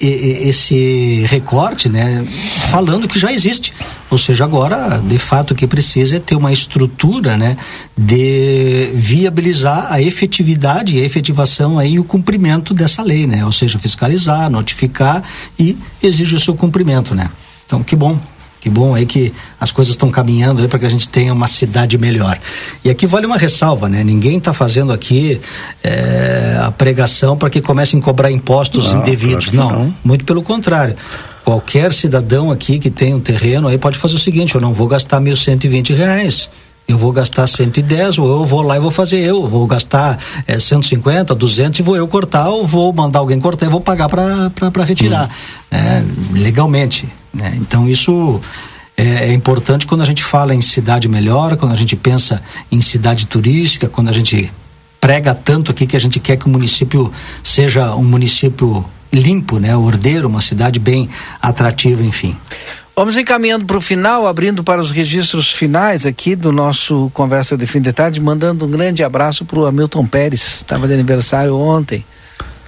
esse recorte, né, falando que já existe. Ou seja, agora, de fato, o que precisa é ter uma estrutura, né, de viabilizar a efetividade e a efetivação aí o cumprimento dessa lei, né? Ou seja, fiscalizar, notificar e exigir o seu cumprimento, né? Então, que bom. Que bom aí que as coisas estão caminhando aí para que a gente tenha uma cidade melhor. E aqui vale uma ressalva, né? Ninguém está fazendo aqui é, a pregação para que comecem a cobrar impostos não, indevidos. Claro não, não, muito pelo contrário. Qualquer cidadão aqui que tem um terreno aí pode fazer o seguinte: eu não vou gastar mil cento e vinte reais eu vou gastar 110, ou eu vou lá e vou fazer eu, vou gastar é, 150, 200 e vou eu cortar, ou vou mandar alguém cortar e vou pagar para retirar, hum. é, legalmente. Né? Então isso é, é, importante quando a gente fala em cidade melhor, quando a gente pensa em cidade turística, quando a gente prega tanto aqui que a gente quer que o município seja um município limpo, né? Ordeiro, uma cidade bem atrativa, enfim. Vamos encaminhando para o final, abrindo para os registros finais aqui do nosso Conversa de Fim de Tarde, mandando um grande abraço para o Hamilton Pérez, estava de aniversário ontem,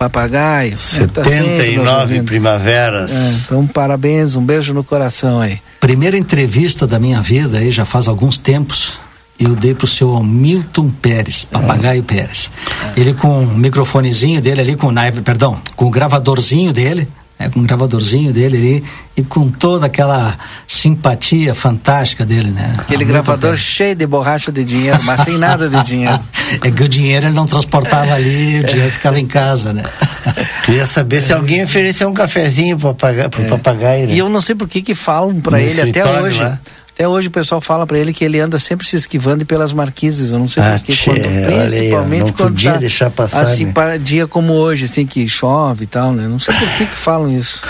papagaio. 79 né, tá primaveras. É, então, parabéns, um beijo no coração aí. Primeira entrevista da minha vida aí, já faz alguns tempos, eu dei pro seu Hamilton Pérez, Papagaio é. Pérez. É. Ele com o microfonezinho dele ali, com o perdão, com o gravadorzinho dele, é, com um gravadorzinho dele ali e com toda aquela simpatia fantástica dele, né? Aquele gravador cheio de borracha de dinheiro, mas sem nada de dinheiro. é que o dinheiro ele não transportava ali, o dinheiro ficava em casa, né? Queria saber se alguém ofereceu um cafezinho para o é. papagaio. Né? E eu não sei por que que falam para ele até hoje. Lá. Até hoje o pessoal fala para ele que ele anda sempre se esquivando pelas marquises. Eu não sei ah, porquê, quando, principalmente não quando podia tá, deixar passar, assim, né? para dia como hoje, assim que chove e tal, né? Não sei por que que falam isso.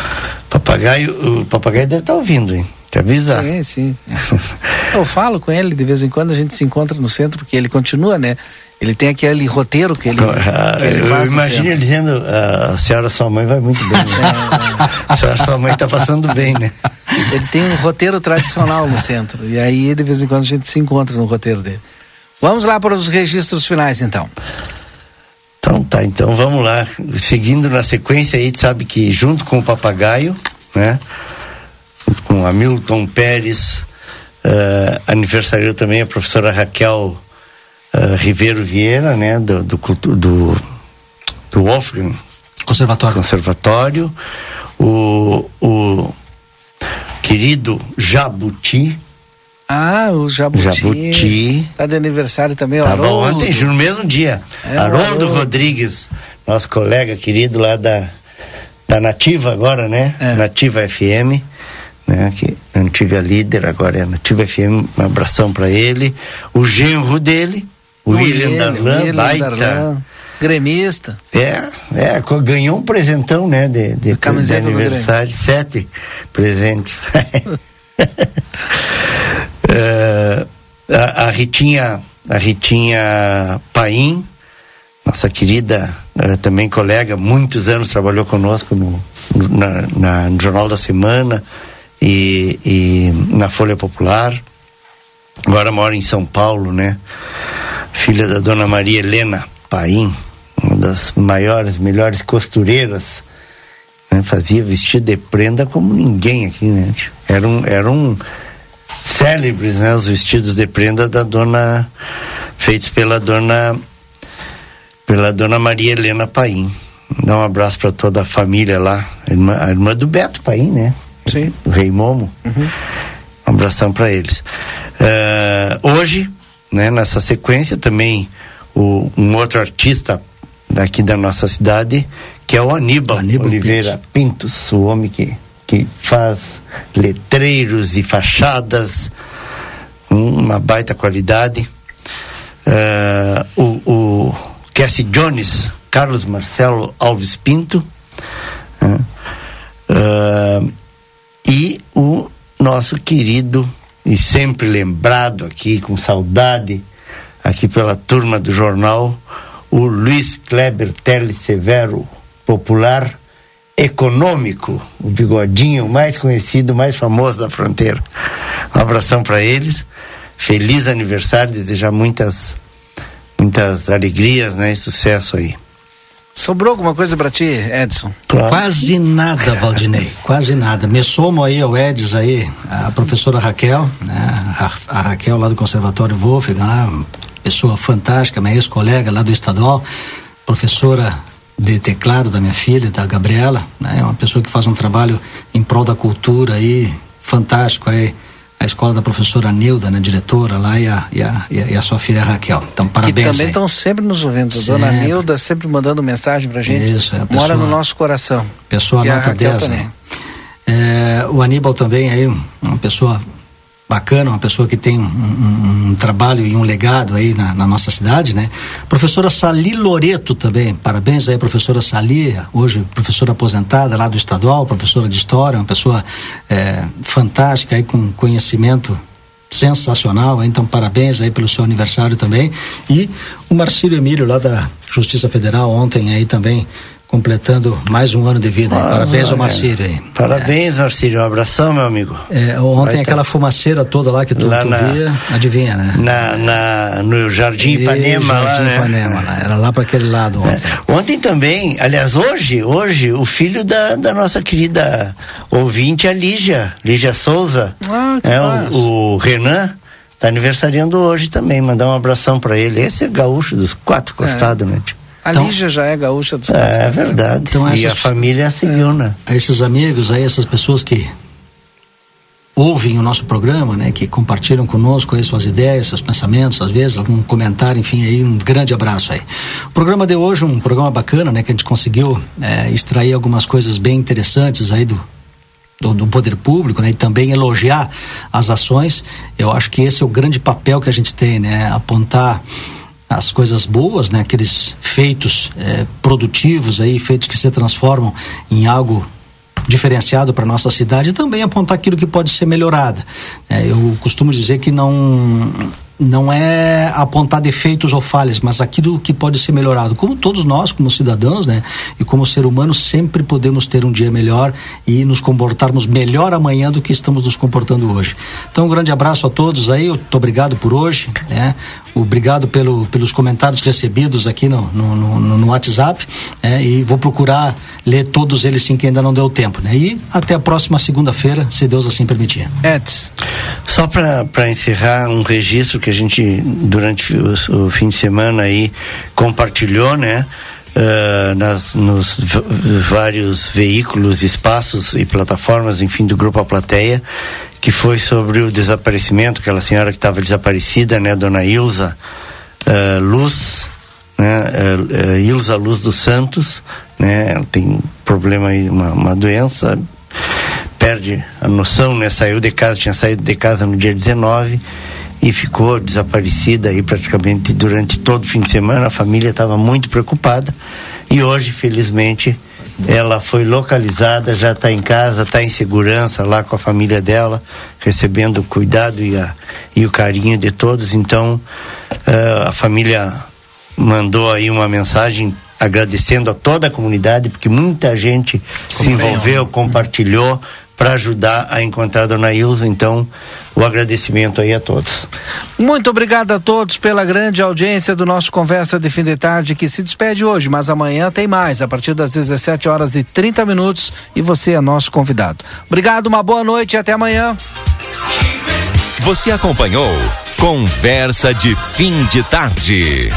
Papagaio, o papagaio deve estar tá ouvindo, hein? Te avisar. Sim, sim. Eu falo com ele de vez em quando a gente se encontra no centro porque ele continua, né? Ele tem aquele roteiro que ele, ah, que ele eu faz. Eu imagino ele dizendo: ah, a senhora sua mãe vai muito bem. Né? a senhora sua mãe está passando bem, né? Ele tem um roteiro tradicional no centro. E aí, de vez em quando, a gente se encontra no roteiro dele. Vamos lá para os registros finais, então. Então tá, então vamos lá. Seguindo na sequência aí, sabe que junto com o papagaio, né? Com Hamilton Pérez, uh, aniversariou também a professora Raquel uh, Ribeiro Vieira, né? Do, do, do, do Wolfgang Conservatório. Conservatório. O, o querido Jabuti. Ah, o Jabuti. Jabuti. Tá de aniversário também, o Tava Haroldo. ontem, no mesmo dia. É, Haroldo Rodrigues, nosso colega querido lá da, da Nativa agora, né? É. Nativa FM, né? Que antiga líder, agora é Nativa FM, um abração para ele. O genro dele, o William Darlan, baita. Darlan Gremista. É, é, ganhou um presentão, né? De, de, de aniversário, sete presentes. uh, a, a, Ritinha, a Ritinha Paim, nossa querida, uh, também colega, muitos anos trabalhou conosco no, na, na, no Jornal da Semana e, e na Folha Popular. Agora mora em São Paulo, né? Filha da dona Maria Helena Paim uma das maiores, melhores costureiras, né? fazia vestido de prenda como ninguém aqui, né? Eram, eram célebres, né? Os vestidos de prenda da dona, feitos pela dona, pela dona Maria Helena Paim. Dá um abraço para toda a família lá, a irmã, a irmã, do Beto Paim, né? Sim. O Rei Momo. Uhum. Um abração para eles. Uh, hoje, né, nessa sequência também o, um outro artista daqui da nossa cidade, que é o Aníbal, Aníbal Oliveira Pintos. Pintos, o homem que, que faz letreiros e fachadas, uma baita qualidade. Uh, o, o Cassie Jones, Carlos Marcelo Alves Pinto. Uh, uh, e o nosso querido e sempre lembrado aqui com saudade aqui pela turma do jornal o Luiz Kleber Teles Severo, popular econômico, o bigodinho mais conhecido, mais famoso da fronteira. Um abração para eles. Feliz aniversário, desejar muitas muitas alegrias, né, e sucesso aí. Sobrou alguma coisa para ti, Edson? Claro. Quase nada, Valdinei, quase nada. Me somo aí ao Edson aí, a professora Raquel, né, a, a Raquel lá do Conservatório Wolfgang, lá, pessoa fantástica, minha ex-colega lá do estadual, professora de teclado da minha filha, da Gabriela, né? É uma pessoa que faz um trabalho em prol da cultura aí, fantástico aí. A escola da professora Nilda, né, diretora lá, e a, e a, e a sua filha Raquel. Então, parabéns. Que também estão sempre nos ouvindo. Sempre. Dona Nilda sempre mandando mensagem pra gente. Isso, é pessoa, Mora no nosso coração. Pessoa nota 10, né? É, o Aníbal também aí, uma pessoa bacana, uma pessoa que tem um, um, um trabalho e um legado aí na, na, nossa cidade, né? Professora Sali Loreto também, parabéns aí, professora Sali, hoje professora aposentada lá do estadual, professora de história, uma pessoa é, fantástica aí com conhecimento sensacional, então parabéns aí pelo seu aniversário também. E o Marcílio Emílio lá da Justiça Federal ontem aí também completando mais um ano de vida. Ah, Parabéns ao Marcílio aí. Parabéns, é. Marcílio. Um abração, meu amigo. É, ontem Vai aquela tá... fumaceira toda lá que tu, lá tu na, via, adivinha, né? Na, na, no Jardim Ipanema. E, Jardim lá, Ipanema, né? lá. Era lá para aquele lado ontem. É. Ontem também, aliás, hoje, hoje, o filho da, da nossa querida ouvinte, a Lígia, Lígia Souza. Ah, que é, o, o Renan. Tá aniversariando hoje também, mandar um abração para ele. Esse é gaúcho dos quatro é. costados, né? Tipo. A então, Lígia já é gaúcha dos É, é verdade. Então, essas, e a família é, né? Esses amigos aí, essas pessoas que ouvem o nosso programa, né, que compartilham conosco aí suas ideias, seus pensamentos, às vezes algum comentário, enfim, aí um grande abraço aí. O programa de hoje um programa bacana, né, que a gente conseguiu é, extrair algumas coisas bem interessantes aí do, do, do, poder público, né, e também elogiar as ações. Eu acho que esse é o grande papel que a gente tem, né, apontar as coisas boas, né? Aqueles feitos é, produtivos aí, feitos que se transformam em algo diferenciado para nossa cidade e também apontar aquilo que pode ser melhorado. É, eu costumo dizer que não não é apontar defeitos ou falhas, mas aquilo que pode ser melhorado. Como todos nós, como cidadãos, né, e como ser humano, sempre podemos ter um dia melhor e nos comportarmos melhor amanhã do que estamos nos comportando hoje. Então, um grande abraço a todos aí, muito obrigado por hoje, né? Obrigado pelo, pelos comentários recebidos aqui no, no, no, no WhatsApp, né? E vou procurar ler todos eles sim que ainda não deu tempo, né? E até a próxima segunda-feira, se Deus assim permitir. Eds. Só para encerrar um registro que que a gente, durante o, o fim de semana aí, compartilhou, né? Uh, nas, nos vários veículos, espaços e plataformas, enfim, do Grupo A Plateia, que foi sobre o desaparecimento, aquela senhora que estava desaparecida, né, Dona Ilza uh, Luz, né, uh, Ilza Luz dos Santos, né, ela tem problema aí, uma, uma doença, perde a noção, né, saiu de casa, tinha saído de casa no dia 19 e ficou desaparecida aí praticamente durante todo o fim de semana. A família estava muito preocupada e hoje, felizmente, ela foi localizada, já está em casa, está em segurança lá com a família dela, recebendo o cuidado e, a, e o carinho de todos. Então, uh, a família mandou aí uma mensagem agradecendo a toda a comunidade, porque muita gente se envolveu, compartilhou para ajudar a encontrar a dona Ilza. Então, o agradecimento aí a todos. Muito obrigado a todos pela grande audiência do nosso Conversa de Fim de Tarde, que se despede hoje, mas amanhã tem mais, a partir das 17 horas e 30 minutos, e você é nosso convidado. Obrigado, uma boa noite e até amanhã. Você acompanhou Conversa de Fim de Tarde.